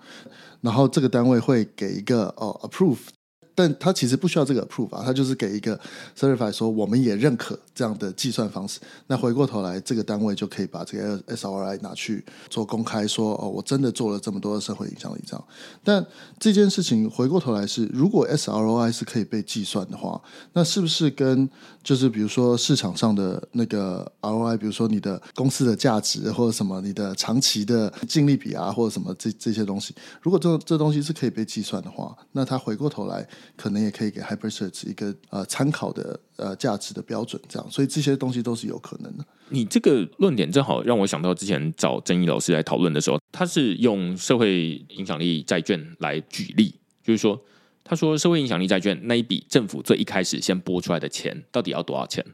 然后这个单位会给一个哦 approve。但他其实不需要这个 approve 啊，他就是给一个 certify 说我们也认可这样的计算方式。那回过头来，这个单位就可以把这个 SRI 拿去做公开说，说哦，我真的做了这么多的社会影响力这样。但这件事情回过头来是，如果 SROI 是可以被计算的话，那是不是跟就是比如说市场上的那个 ROI，比如说你的公司的价值或者什么，你的长期的净利比啊，或者什么这这些东西，如果这这东西是可以被计算的话，那他回过头来。可能也可以给 HyperSearch 一个呃参考的呃价值的标准，这样，所以这些东西都是有可能的。你这个论点正好让我想到之前找曾毅老师来讨论的时候，他是用社会影响力债券来举例，就是说，他说社会影响力债券那一笔政府最一开始先拨出来的钱到底要多少钱？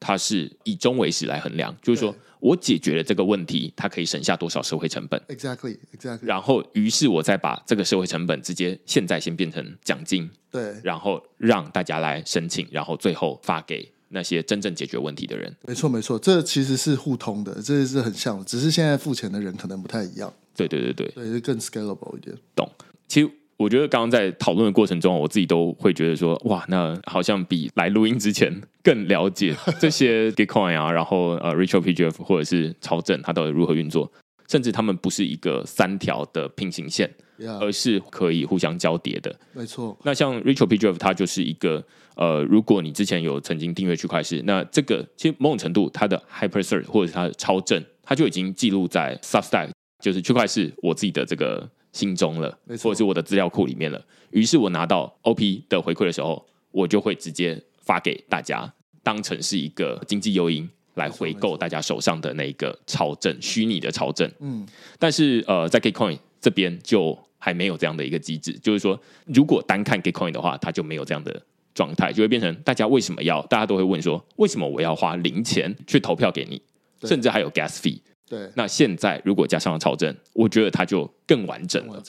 它是以终为始来衡量，就是说我解决了这个问题，它可以省下多少社会成本？Exactly, exactly。然后，于是我再把这个社会成本直接现在先变成奖金，对，然后让大家来申请，然后最后发给那些真正解决问题的人。没错，没错，这其实是互通的，这是很像的，只是现在付钱的人可能不太一样。对，对，对，对，对，就更 scalable 一点。懂。其实。我觉得刚刚在讨论的过程中，我自己都会觉得说，哇，那好像比来录音之前 更了解这些 Gitcoin 啊，然后呃 r i c h a l PGF 或者是超正，它到底如何运作，甚至他们不是一个三条的平行线，Yeah. 而是可以互相交叠的。没错。那像 r i c h a l PGF，它就是一个呃，如果你之前有曾经订阅区块势，那这个其实某种程度它的 HyperCert 或者是它的超正，它就已经记录在 Substack，就是区块势我自己的这个。心中了，或者是我的资料库里面了。于是我拿到 OP 的回馈的时候，我就会直接发给大家，当成是一个经济诱因来回购大家手上的那个超证，虚拟的超证。嗯，但是呃，在 Gitcoin 这边就还没有这样的一个机制，就是说，如果单看 Gitcoin 的话，它就没有这样的状态，就会变成大家为什么要？大家都会问说，为什么我要花零钱去投票给你？甚至还有 Gas Fee。对，那现在如果加上了超证，我觉得它就更完整了。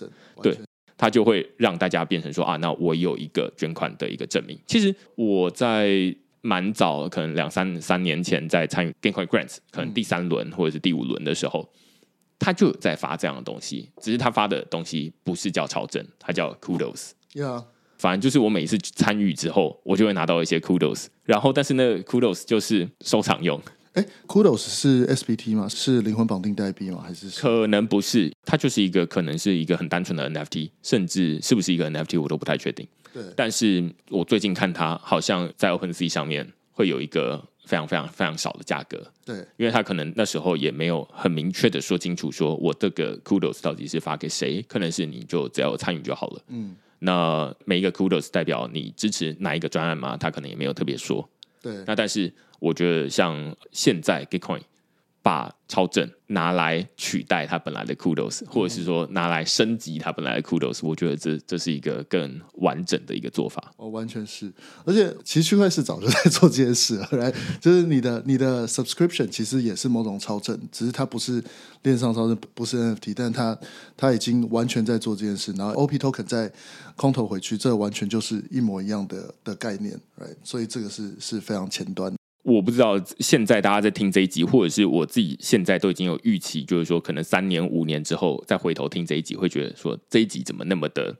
对，它就会让大家变成说啊，那我有一个捐款的一个证明。其实我在蛮早，可能两三三年前在参与 GameCoin Grants，可能第三轮或者是第五轮的时候，他就有在发这样的东西，只是他发的东西不是叫超证，它叫 Kudos。Yeah. 反正就是我每一次参与之后，我就会拿到一些 Kudos，然后但是那个 Kudos 就是收藏用。哎，Kudos 是 SBT 吗？是灵魂绑定代币吗？还是可能不是？它就是一个可能是一个很单纯的 NFT，甚至是不是一个 NFT 我都不太确定。对，但是我最近看它好像在 OpenSea 上面会有一个非常非常非常少的价格。对，因为它可能那时候也没有很明确的说清楚，说我这个 Kudos 到底是发给谁？可能是你就只要参与就好了。嗯，那每一个 Kudos 代表你支持哪一个专案吗？他可能也没有特别说。对，那但是。我觉得像现在 Gitcoin 把超正拿来取代它本来的 Kudos，或者是说拿来升级它本来的 Kudos，我觉得这这是一个更完整的一个做法。哦，完全是，而且其实区块势早就在做这件事了，来，就是你的你的 subscription 其实也是某种超正，只是它不是链上超正，不是 NFT，但它它已经完全在做这件事。然后 OP token 在空投回去，这完全就是一模一样的的概念，，right？，所以这个是是非常前端。我不知道现在大家在听这一集，或者是我自己现在都已经有预期，就是说可能三年五年之后再回头听这一集，会觉得说这一集怎么那么的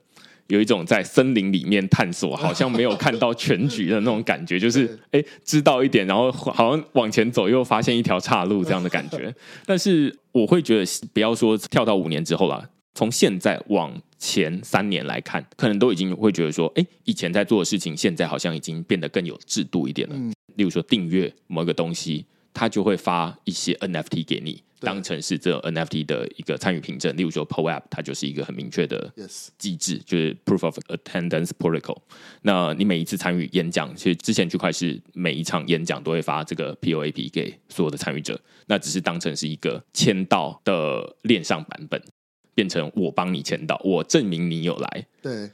有一种在森林里面探索，好像没有看到全局的那种感觉，就是 哎知道一点，然后好像往前走又发现一条岔路这样的感觉。但是我会觉得不要说跳到五年之后了，从现在往前三年来看，可能都已经会觉得说，哎，以前在做的事情，现在好像已经变得更有制度一点了。嗯例如说订阅某一个东西，他就会发一些 NFT 给你，当成是这种 NFT 的一个参与凭证。例如说 POAP，它就是一个很明确的机制，yes. 就是 Proof of Attendance Protocol。那你每一次参与演讲，其实之前区块是每一场演讲都会发这个 POAP 给所有的参与者，那只是当成是一个签到的链上版本，变成我帮你签到，我证明你有来。对，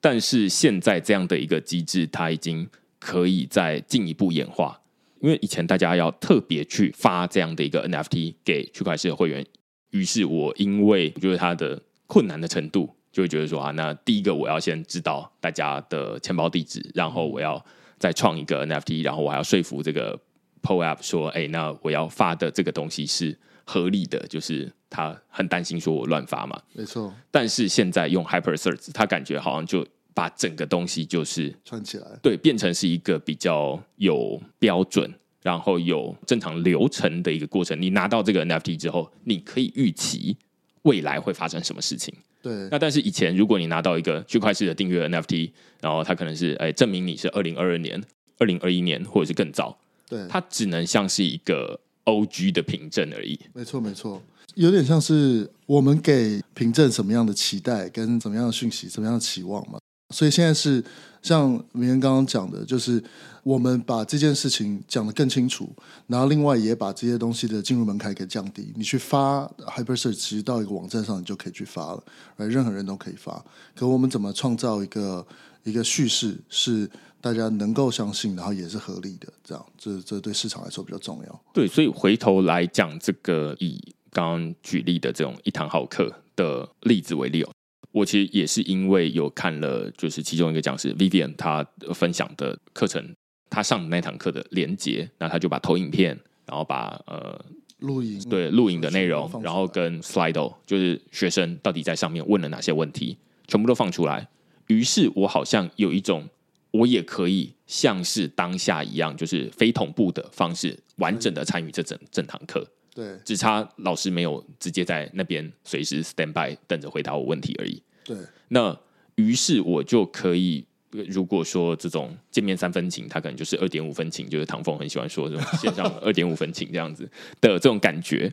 但是现在这样的一个机制，它已经。可以再进一步演化，因为以前大家要特别去发这样的一个 NFT 给区块链的会员，于是我因为我觉得它的困难的程度，就会觉得说啊，那第一个我要先知道大家的钱包地址，然后我要再创一个 NFT，然后我还要说服这个 PO App 说，哎，那我要发的这个东西是合理的，就是他很担心说我乱发嘛，没错。但是现在用 Hyper Search，他感觉好像就。把整个东西就是串起来，对，变成是一个比较有标准，然后有正常流程的一个过程。你拿到这个 NFT 之后，你可以预期未来会发生什么事情。对，那但是以前如果你拿到一个区块式的订阅 NFT，然后它可能是哎证明你是二零二二年、二零二一年或者是更早，对，它只能像是一个 OG 的凭证而已。没错，没错，有点像是我们给凭证什么样的期待，跟怎么样的讯息，什么样的期望嘛。所以现在是像明恩刚刚讲的，就是我们把这件事情讲得更清楚，然后另外也把这些东西的进入门槛给降低。你去发 HyperCert，其实到一个网站上你就可以去发了，任何人都可以发。可我们怎么创造一个一个叙事，是大家能够相信，然后也是合理的，这样，这这对市场来说比较重要。对，所以回头来讲，这个以刚刚举例的这种一堂好课的例子为例哦，我其实也是因为有看了，就是其中一个讲师 Vivian 他分享的课程，他上的那堂课的连接，那他就把投影片，然后把呃录影对录影的内容，然后跟 Slido 就是学生到底在上面问了哪些问题，全部都放出来。于是我好像有一种。我也可以像是当下一样，就是非同步的方式，完整的参与这整整堂课。对，只差老师没有直接在那边随时 stand by 等着回答我问题而已。对，那于是我就可以，如果说这种见面三分情，他可能就是二点五分情，就是唐凤很喜欢说这种线上二点五分情这样子的这种感觉。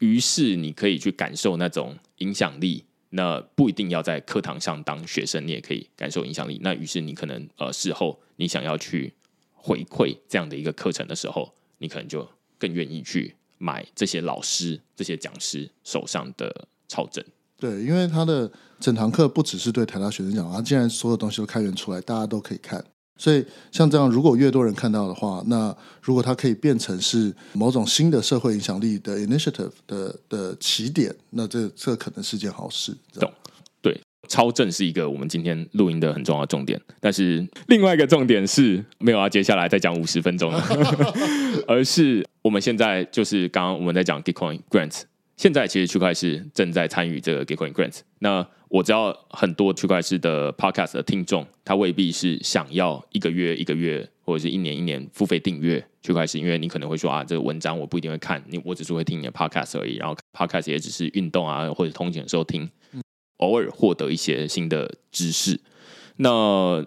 于是你可以去感受那种影响力。那不一定要在课堂上当学生，你也可以感受影响力。那于是你可能呃事后你想要去回馈这样的一个课程的时候，你可能就更愿意去买这些老师、这些讲师手上的超证。对，因为他的整堂课不只是对台大学生讲，他既然所有东西都开源出来，大家都可以看。所以，像这样，如果越多人看到的话，那如果它可以变成是某种新的社会影响力的 initiative 的的起点，那这这可能是件好事。懂？对，超正是一个我们今天录音的很重要的重点。但是另外一个重点是没有啊，接下来再讲五十分钟了，而是我们现在就是刚刚我们在讲 Gitcoin Grants。现在其实区块市正在参与这个 Gitcoin Grants。那我知道很多区块市的 Podcast 的听众，他未必是想要一个月一个月或者是一年一年付费订阅区块市，因为你可能会说啊，这个文章我不一定会看，你我只是会听你的 Podcast 而已。然后 Podcast 也只是运动啊或者通勤的时候听，偶尔获得一些新的知识。那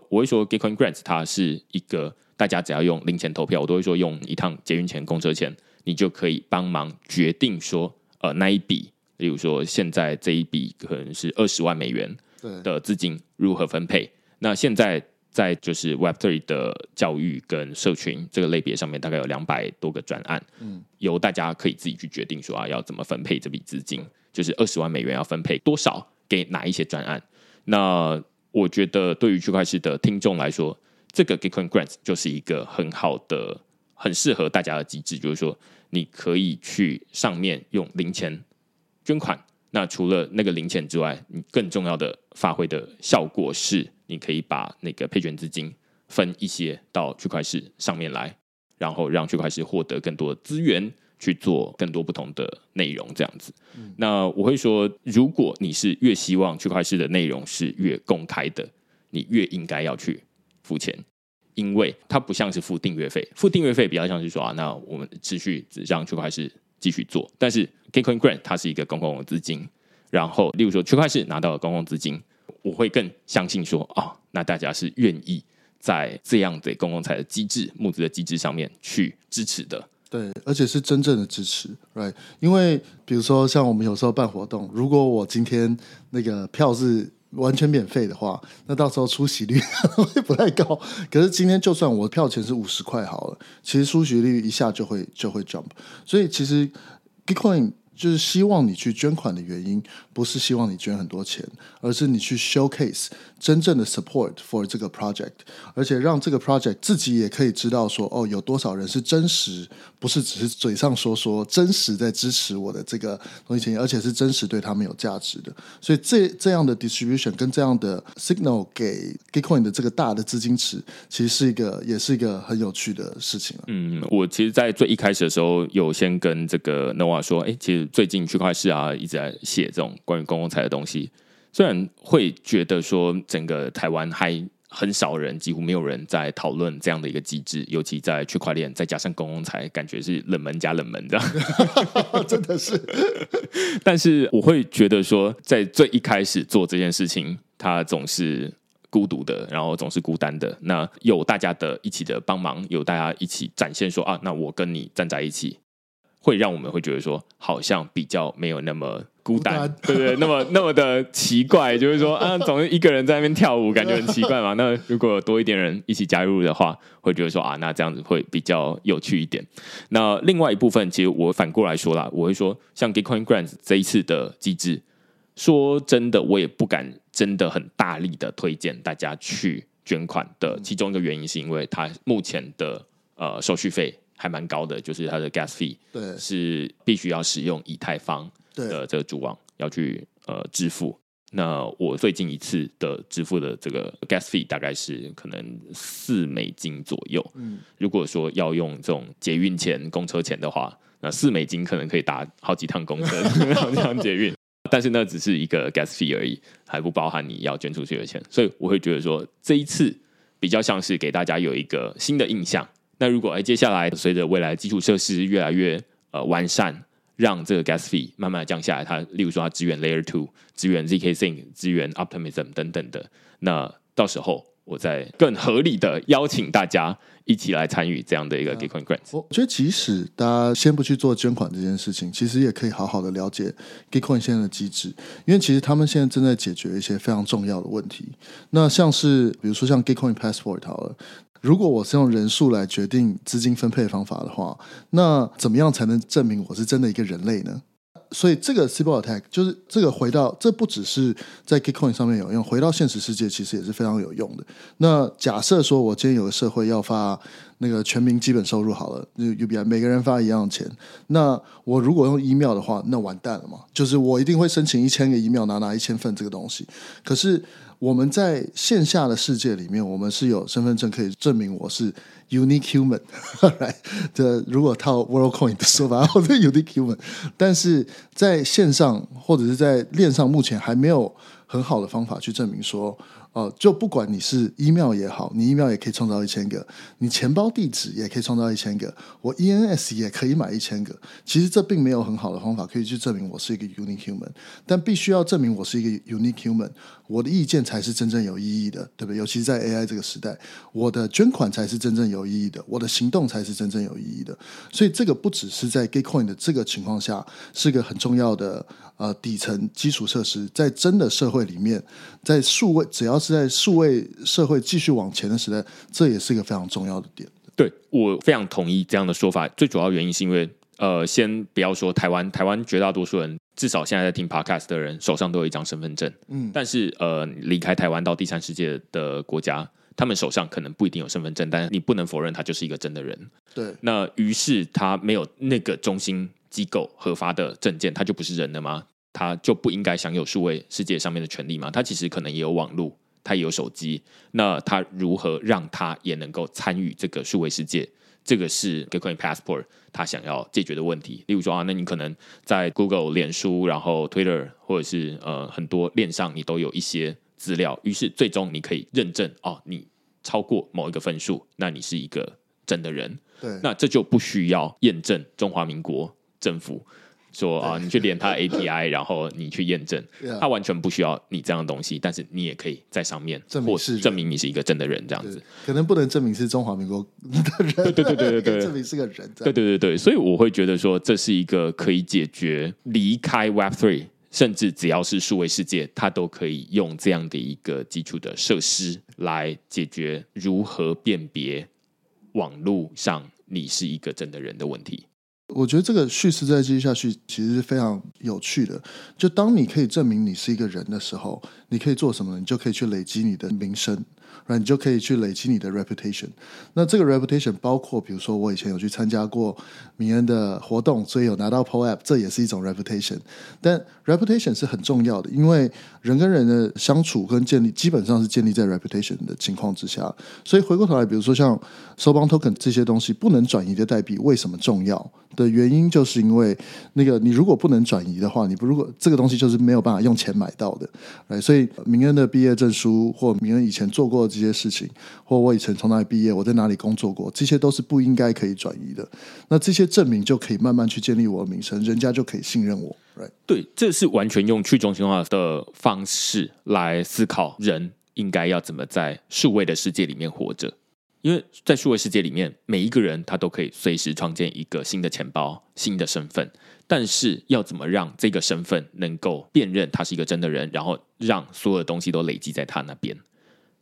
我会说 Gitcoin Grants 它是一个大家只要用零钱投票，我都会说用一趟捷运钱、公车钱，你就可以帮忙决定说。呃，那一笔，例如说，现在这一笔可能是二十万美元的资金如何分配？那现在在就是 Web Three 的教育跟社群这个类别上面，大概有两百多个专案，嗯，由大家可以自己去决定说啊，要怎么分配这笔资金，就是二十万美元要分配多少给哪一些专案？那我觉得对于区块势的听众来说，这个 Gitcoin Grants 就是一个很好的、很适合大家的机制，就是说。你可以去上面用零钱捐款，那除了那个零钱之外，你更重要的发挥的效果是，你可以把那个配捐资金分一些到区块势上面来，然后让区块势获得更多的资源去做更多不同的内容，这样子。那我会说，如果你是越希望区块势的内容是越公开的，你越应该要去付钱。因为它不像是付订阅费，付订阅费比较像是说啊，那我们持续让区块势继续做。但是 Gitcoin Grant 它是一个公共资金，然后例如说区块势拿到了公共资金，我会更相信说啊、那大家是愿意在这样的公共财的机制、募资的机制上面去支持的。对，而且是真正的支持，right？因为比如说像我们有时候办活动，如果我今天那个票是。完全免费的话，那到时候出席率 会不太高。可是今天就算我票钱是五十块好了，其实出席率一下就会就会 jump。所以其实，Bitcoin 就是希望你去捐款的原因，不是希望你捐很多钱，而是你去 showcase 真正的 support for 这个 project，而且让这个 project 自己也可以知道说，哦，有多少人是真实，不是只是嘴上说说，真实在支持我的这个东西，而且是真实对他们有价值的。所以这这样的 distribution 跟这样的 signal 给 Gitcoin 的这个大的资金池，其实是一个也是一个很有趣的事情。嗯，我其实，在最一开始的时候，有先跟这个 noa 说，哎，其实最近区块市啊一直在写这种关于公共财的东西。虽然会觉得说整个台湾还很少人，几乎没有人在讨论这样的一个机制，尤其在区块链再加上公共财，感觉是冷门加冷门的，真的是。但是我会觉得说，在最一开始做这件事情，它总是孤独的，然后总是孤单的。那有大家的一起的帮忙，有大家一起展现说啊，那我跟你站在一起。会让我们会觉得说，好像比较没有那么孤单，孤单 对不对？那么那么的奇怪，就是说啊，总是一个人在那边跳舞，感觉很奇怪嘛。那如果多一点人一起加入的话，会觉得说啊，那这样子会比较有趣一点。那另外一部分，其实我反过来说啦，我会说，像 Gitcoin Grants 这一次的机制，说真的，我也不敢真的很大力的推荐大家去捐款的其中一个原因，是因为它目前的呃手续费还蛮高的，就是它的 gas fee 对是必须要使用以太坊的这个主网要去呃支付。那我最近一次的支付的这个 gas fee 大概是可能四美金左右。嗯，如果说要用这种捷运钱、公车钱的话，那四美金可能可以打好几趟公车、好几趟捷运。但是那只是一个 gas fee 而已，还不包含你要捐出去的钱。所以我会觉得说，这一次比较像是给大家有一个新的印象。那如果哎，接下来随着未来基础设施越来越呃完善。让这个 gas fee 慢慢降下来，它例如说它支援 Layer Two、支援 zk Sync、支援 Optimism 等等的，那到时候我再更合理的邀请大家一起来参与这样的一个 Gitcoin Grants。我觉得即使大家先不去做捐款这件事情，其实也可以好好的了解 Gitcoin 现在的机制，因为其实他们现在正在解决一些非常重要的问题。那像是比如说像 Gitcoin Passport 好了。如果我是用人数来决定资金分配方法的话，那怎么样才能证明我是真的一个人类呢？所以这个 Sybil Attack 就是这个回到，这不只是在 Gitcoin 上面有用，回到现实世界其实也是非常有用的。那假设说我今天有个社会要发那个全民基本收入好了就，UBI 每个人发一样的钱，那我如果用 email 的话，那完蛋了嘛？就是我一定会申请一千个 email 拿拿一千份这个东西，可是。我们在线下的世界里面，我们是有身份证可以证明我是 unique human。这如果套 WorldCoin 的说法，我是 unique human。但是在线上或者是在链上，目前还没有很好的方法去证明说。哦，就不管你是 email 也好，你 email 也可以创造一千个，你钱包地址也可以创造一千个，我 ENS 也可以买一千个。其实这并没有很好的方法可以去证明我是一个 unique human，但必须要证明我是一个 unique human，我的意见才是真正有意义的，对不对？尤其是在 AI 这个时代，我的捐款才是真正有意义的，我的行动才是真正有意义的。所以这个不只是在 Gitcoin 的这个情况下是个很重要的呃底层基础设施，在真的社会里面，在数位只要。是在数位社会继续往前的时代，这也是一个非常重要的点。对，我非常同意这样的说法。最主要原因是因为，呃，先不要说台湾，台湾绝大多数人至少现在在听 Podcast 的人手上都有一张身份证。嗯，但是呃，离开台湾到第三世界的国家，他们手上可能不一定有身份证，但是你不能否认他就是一个真的人。对，那于是他没有那个中心机构核发的证件，他就不是人了吗？他就不应该享有数位世界上面的权利吗？他其实可能也有网络。他也有手机，那他如何让他也能够参与这个数位世界？这个是 Gitcoin Passport 他想要解决的问题。例如说啊，那你可能在 Google、脸书、然后 Twitter 或者是呃很多链上，你都有一些资料，于是最终你可以认证哦，你超过某一个分数，那你是一个真的人。对，那这就不需要验证中华民国政府。说啊，你去连他 API，然后你去验证，他完全不需要你这样的东西，但是你也可以在上面证明是证明你是一个真的人，这样子。可能不能证明是中华民国的人，对对对对对，证明是个人，对对对对。所以我会觉得说，这是一个可以解决离开 Web Three，甚至只要是数位世界，它都可以用这样的一个基础的设施来解决如何辨别网络上你是一个真的人的问题。我觉得这个叙事再继续下去，其实是非常有趣的。就当你可以证明你是一个人的时候，你可以做什么？你就可以去累积你的名声。那你就可以去累积你的 reputation。那这个 reputation 包括，比如说我以前有去参加过明恩的活动，所以有拿到 PO App，这也是一种 reputation。但 reputation 是很重要的，因为人跟人的相处跟建立，基本上是建立在 reputation 的情况之下。所以回过头来，比如说像 s o b o n Token 这些东西不能转移的代币，为什么重要的原因，就是因为那个你如果不能转移的话，你不如果这个东西就是没有办法用钱买到的。Right? 所以明恩的毕业证书或明恩以前做过。这些事情，或我以前从哪里毕业，我在哪里工作过，这些都是不应该可以转移的。那这些证明就可以慢慢去建立我的名声，人家就可以信任我。对，这是完全用去中心化的方式来思考人应该要怎么在数位的世界里面活着。因为在数位世界里面，每一个人他都可以随时创建一个新的钱包、新的身份。但是要怎么让这个身份能够辨认他是一个真的人，然后让所有的东西都累积在他那边？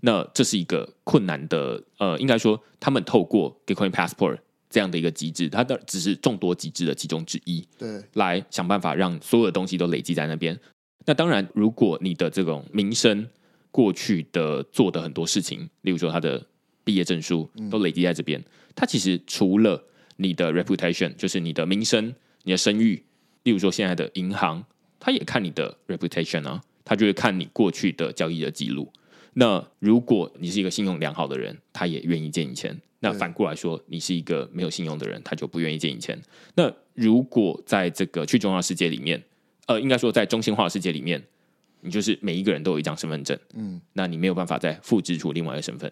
那这是一个困难的，呃，应该说，他们透过 Gitcoin Passport 这样的一个机制，它的只是众多机制的其中之一，对，来想办法让所有的东西都累积在那边。那当然，如果你的这种名声过去的做的很多事情，例如说他的毕业证书都累积在这边。嗯、他其实除了你的 reputation，就是你的名声、你的声誉，例如说现在的银行，他也看你的 reputation 啊，他就会看你过去的交易的记录。那如果你是一个信用良好的人，他也愿意借你钱。那反过来说，你是一个没有信用的人，他就不愿意借你钱。那如果在这个去中心化世界里面，呃，应该说在中心化的世界里面，你就是每一个人都有一张身份证，嗯，那你没有办法再复制出另外一个身份。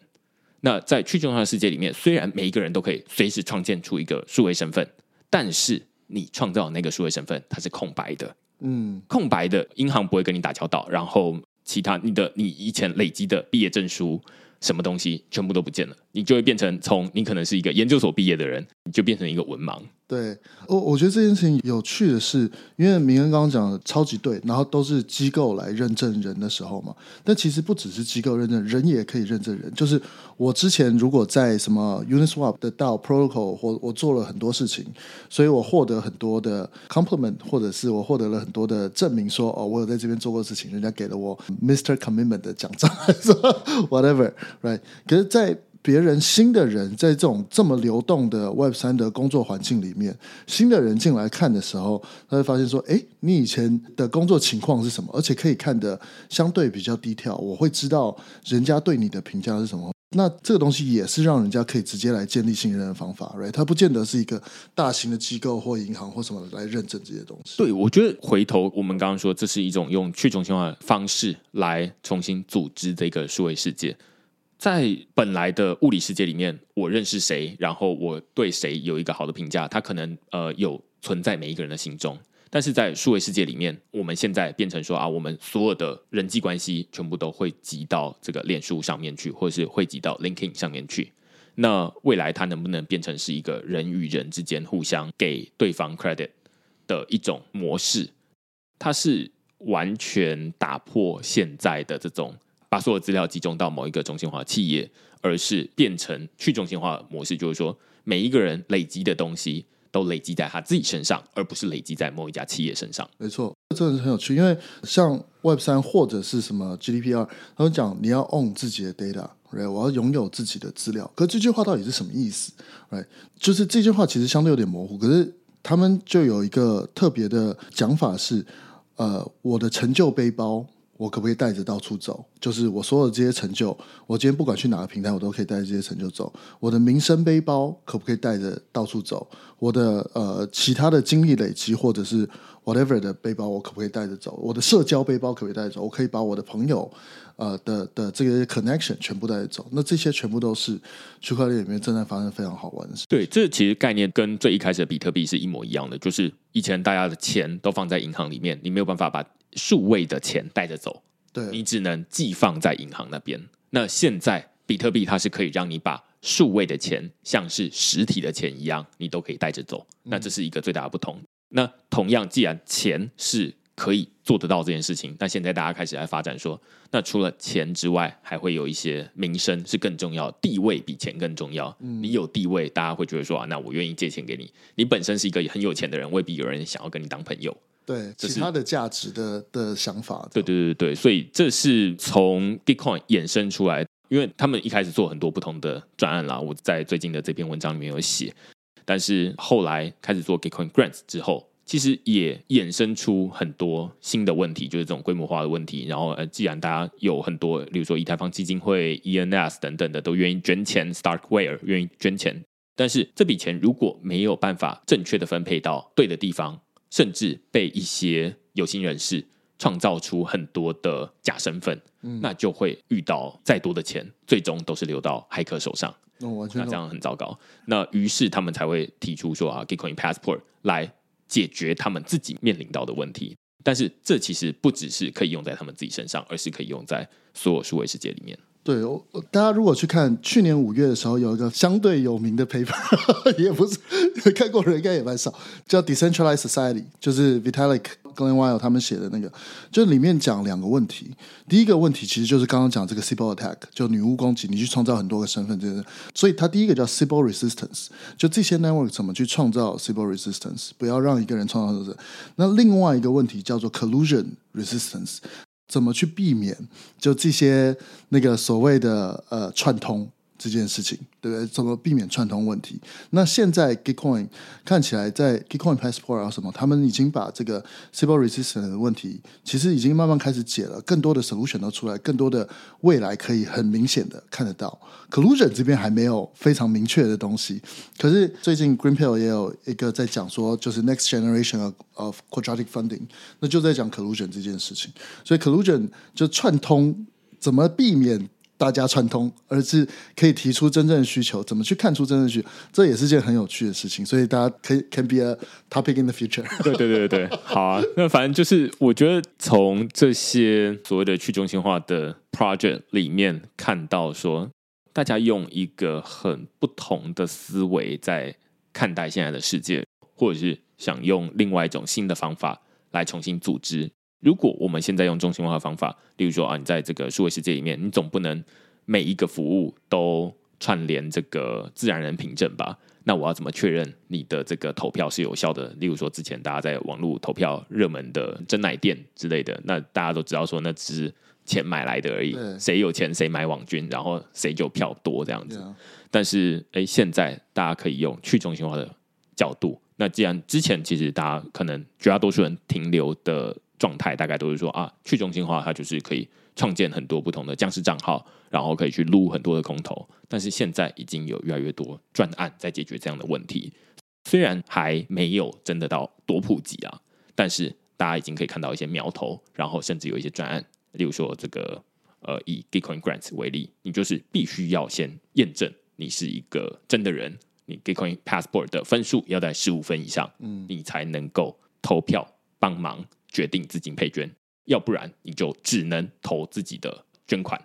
那在去中心化世界里面，虽然每一个人都可以随时创建出一个数位身份，但是你创造的那个数位身份它是空白的，嗯，空白的，银行不会跟你打交道，然后。其他你的你以前累积的毕业证书，什么东西全部都不见了，你就会变成从你可能是一个研究所毕业的人，你就变成一个文盲。对，我我觉得这件事情有趣的是，因为明恩刚刚讲的超级对，然后都是机构来认证人的时候嘛，但其实不只是机构认证人，也可以认证人。就是我之前如果在什么 Uniswap 的 DAO Protocol 或我做了很多事情，所以我获得很多的 compliment，或者是我获得了很多的证明说，哦，我有在这边做过事情，人家给了我 Mr. Commitment 的奖章，说 whatever，right？可是，在别人新的人在这种这么流动的 Web 三的工作环境里面，新的人进来看的时候，他会发现说：“哎，你以前的工作情况是什么？而且可以看得相对比较低调，我会知道人家对你的评价是什么。那这个东西也是让人家可以直接来建立信任的方法，right？它不见得是一个大型的机构或银行或什么来认证这些东西。对，我觉得回头我们刚刚说，这是一种用去中心化的方式来重新组织这个数位世界。在本来的物理世界里面，我认识谁，然后我对谁有一个好的评价，他可能呃有存在每一个人的心中。但是在数位世界里面，我们现在变成说啊，我们所有的人际关系全部都汇集到这个脸书上面去，或者是汇集到 LinkedIn 上面去。那未来它能不能变成是一个人与人之间互相给对方 credit 的一种模式？它是完全打破现在的这种。把所有资料集中到某一个中心化企业，而是变成去中心化模式，就是说每一个人累积的东西都累积在他自己身上，而不是累积在某一家企业身上。没错，这是很有趣，因为像 Web 三或者是什么 GDPR，他们讲你要 own 自己的 data，right？我要拥有自己的资料。可是这句话到底是什么意思？right？就是这句话其实相对有点模糊。可是他们就有一个特别的讲法是，呃，我的成就背包。我可不可以带着到处走？就是我所有的这些成就，我今天不管去哪个平台，我都可以带着这些成就走。我的名声背包可不可以带着到处走？我的呃其他的经历累积或者是 whatever 的背包，我可不可以带着走？我的社交背包可不可以带走？我可以把我的朋友呃的的这个 connection 全部带着走。那这些全部都是区块链里面正在发生非常好玩的事。对，这其实概念跟最一开始的比特币是一模一样的，就是以前大家的钱都放在银行里面，你没有办法把。数位的钱带着走，对，你只能寄放在银行那边。那现在比特币它是可以让你把数位的钱像是实体的钱一样，你都可以带着走。那这是一个最大的不同。那同样，既然钱是可以做得到这件事情，那现在大家开始来发展说，那除了钱之外，还会有一些名声是更重要，地位比钱更重要。你有地位，大家会觉得说啊，那我愿意借钱给你。你本身是一个很有钱的人，未必有人想要跟你当朋友。对其他的价值的的想法，对对对对，所以这是从 Bitcoin 衍生出来，因为他们一开始做很多不同的专案啦，我在最近的这篇文章里面有写，但是后来开始做 Gitcoin Grants 之后，其实也衍生出很多新的问题，就是这种规模化的问题。然后呃，既然大家有很多，比如说以太坊基金会、ENS 等等的都愿意捐钱，Starkware 愿意捐钱，但是这笔钱如果没有办法正确的分配到对的地方。甚至被一些有心人士创造出很多的假身份，嗯，那就会遇到再多的钱，最终都是流到骇客手上。哦，那这样很糟糕。那于是他们才会提出说啊，Gitcoin Passport 来解决他们自己面临到的问题。但是这其实不只是可以用在他们自己身上，而是可以用在所有数位世界里面。对，大家如果去看去年五月的时候，有一个相对有名的 paper，也不是看过人应该也蛮少，叫 Decentralized Society，就是 Vitalik Glenwild 他们写的那个，就里面讲两个问题。第一个问题其实就是刚刚讲这个 Sybil Attack，就女巫攻击，你去创造很多个身份，这个，所以它第一个叫 Sybil Resistance，就这些 network 怎么去创造 Sybil Resistance，不要让一个人创造这个。那另外一个问题叫做 Collusion Resistance。怎么去避免就这些那个所谓的呃串通。这件事情，对不对？怎么避免串通问题？那现在 Gitcoin 看起来在 Gitcoin Passport 啊什么，他们已经把这个 Sybil Resistance 的问题，其实已经慢慢开始解了，更多的 solution 都出来，更多的未来可以很明显的看得到。Collusion 这边还没有非常明确的东西，可是最近 Greenpill 也有一个在讲说，就是 Next Generation of, of Quadratic Funding，那就在讲 Collusion 这件事情。所以 Collusion 就串通怎么避免？大家串通，而是可以提出真正的需求，怎么去看出真正的需求，这也是件很有趣的事情。所以大家可以 can be a topic in the future。对对对对对，好啊。那反正就是，我觉得从这些所谓的去中心化的 project 里面看到说，大家用一个很不同的思维在看待现在的世界，或者是想用另外一种新的方法来重新组织。如果我们现在用中心化的方法，例如说啊，你在这个数位世界里面，你总不能每一个服务都串联这个自然人凭证吧？那我要怎么确认你的这个投票是有效的？例如说，之前大家在网络投票热门的真奶店之类的，那大家都知道说那只是钱买来的而已，谁有钱谁买网军，然后谁就票多这样子。但是，哎，现在大家可以用去中心化的角度。那既然之前其实大家可能绝大多数人停留的。状态大概都是说啊，去中心化它就是可以创建很多不同的僵尸账号，然后可以去撸很多的空投。但是现在已经有越来越多专案在解决这样的问题，虽然还没有真的到多普及啊，但是大家已经可以看到一些苗头，然后甚至有一些专案，例如说这个呃，以 Gitcoin Grants 为例，你就是必须要先验证你是一个真的人，你 Gitcoin Passport 的分数要在十五分以上，嗯，你才能够投票帮忙。决定资金配捐，要不然你就只能投自己的捐款，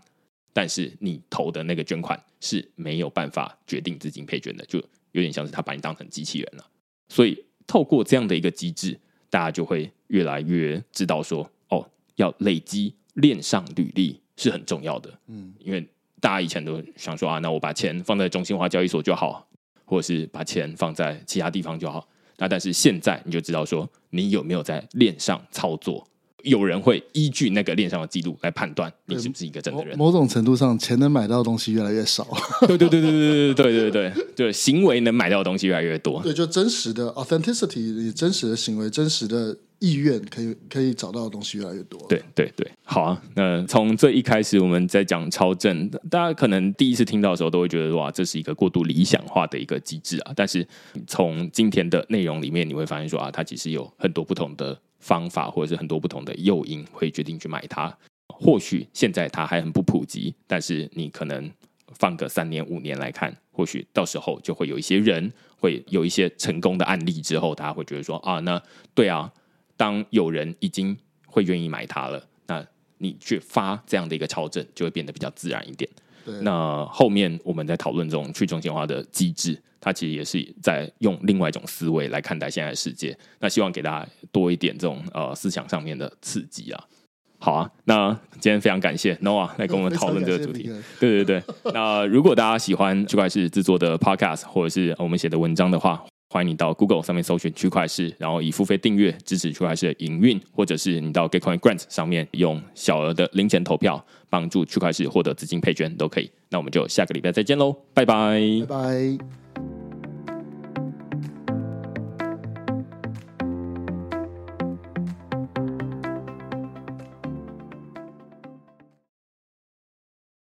但是你投的那个捐款是没有办法决定资金配捐的，就有点像是他把你当成机器人了。所以透过这样的一个机制，大家就会越来越知道说，哦，要累积链上履历是很重要的。嗯，因为大家以前都想说啊，那我把钱放在中心化交易所就好，或者是把钱放在其他地方就好。那但是现在你就知道说，你有没有在链上操作？有人会依据那个链上的记录来判断你是不是一个真的人。某种程度上，钱能买到的东西越来越少。对对对对对对对对对对，行为能买到的东西越来越多。对，就真实的 authenticity，真实的行为，真实的。意愿可以可以找到的东西越来越多。对对对，好啊。那从这一开始我们在讲超证，大家可能第一次听到的时候都会觉得哇，这是一个过度理想化的一个机制啊。但是从今天的内容里面，你会发现说啊，它其实有很多不同的方法，或者是很多不同的诱因，会决定去买它。或许现在它还很不普及，但是你可能放个三年五年来看，或许到时候就会有一些人会有一些成功的案例之后，大家会觉得说啊，那对啊。当有人已经会愿意买它了，那你去发这样的一个超证，就会变得比较自然一点。对那后面我们在讨论这种去中心化的机制，它其实也是在用另外一种思维来看待现在的世界。那希望给大家多一点这种呃思想上面的刺激啊。好啊，那今天非常感谢 Noah 来跟我们讨论这个主题。对对对，那如果大家喜欢区块是制作的 Podcast 或者是我们写的文章的话，欢迎你到 Google 上面搜寻区块市，然后以付费订阅支持区块市的营运，或者是你到 GetCoin Grant 上面用小额的零钱投票，帮助区块市获得资金配捐都可以。那我们就下个礼拜再见喽，拜拜，拜拜。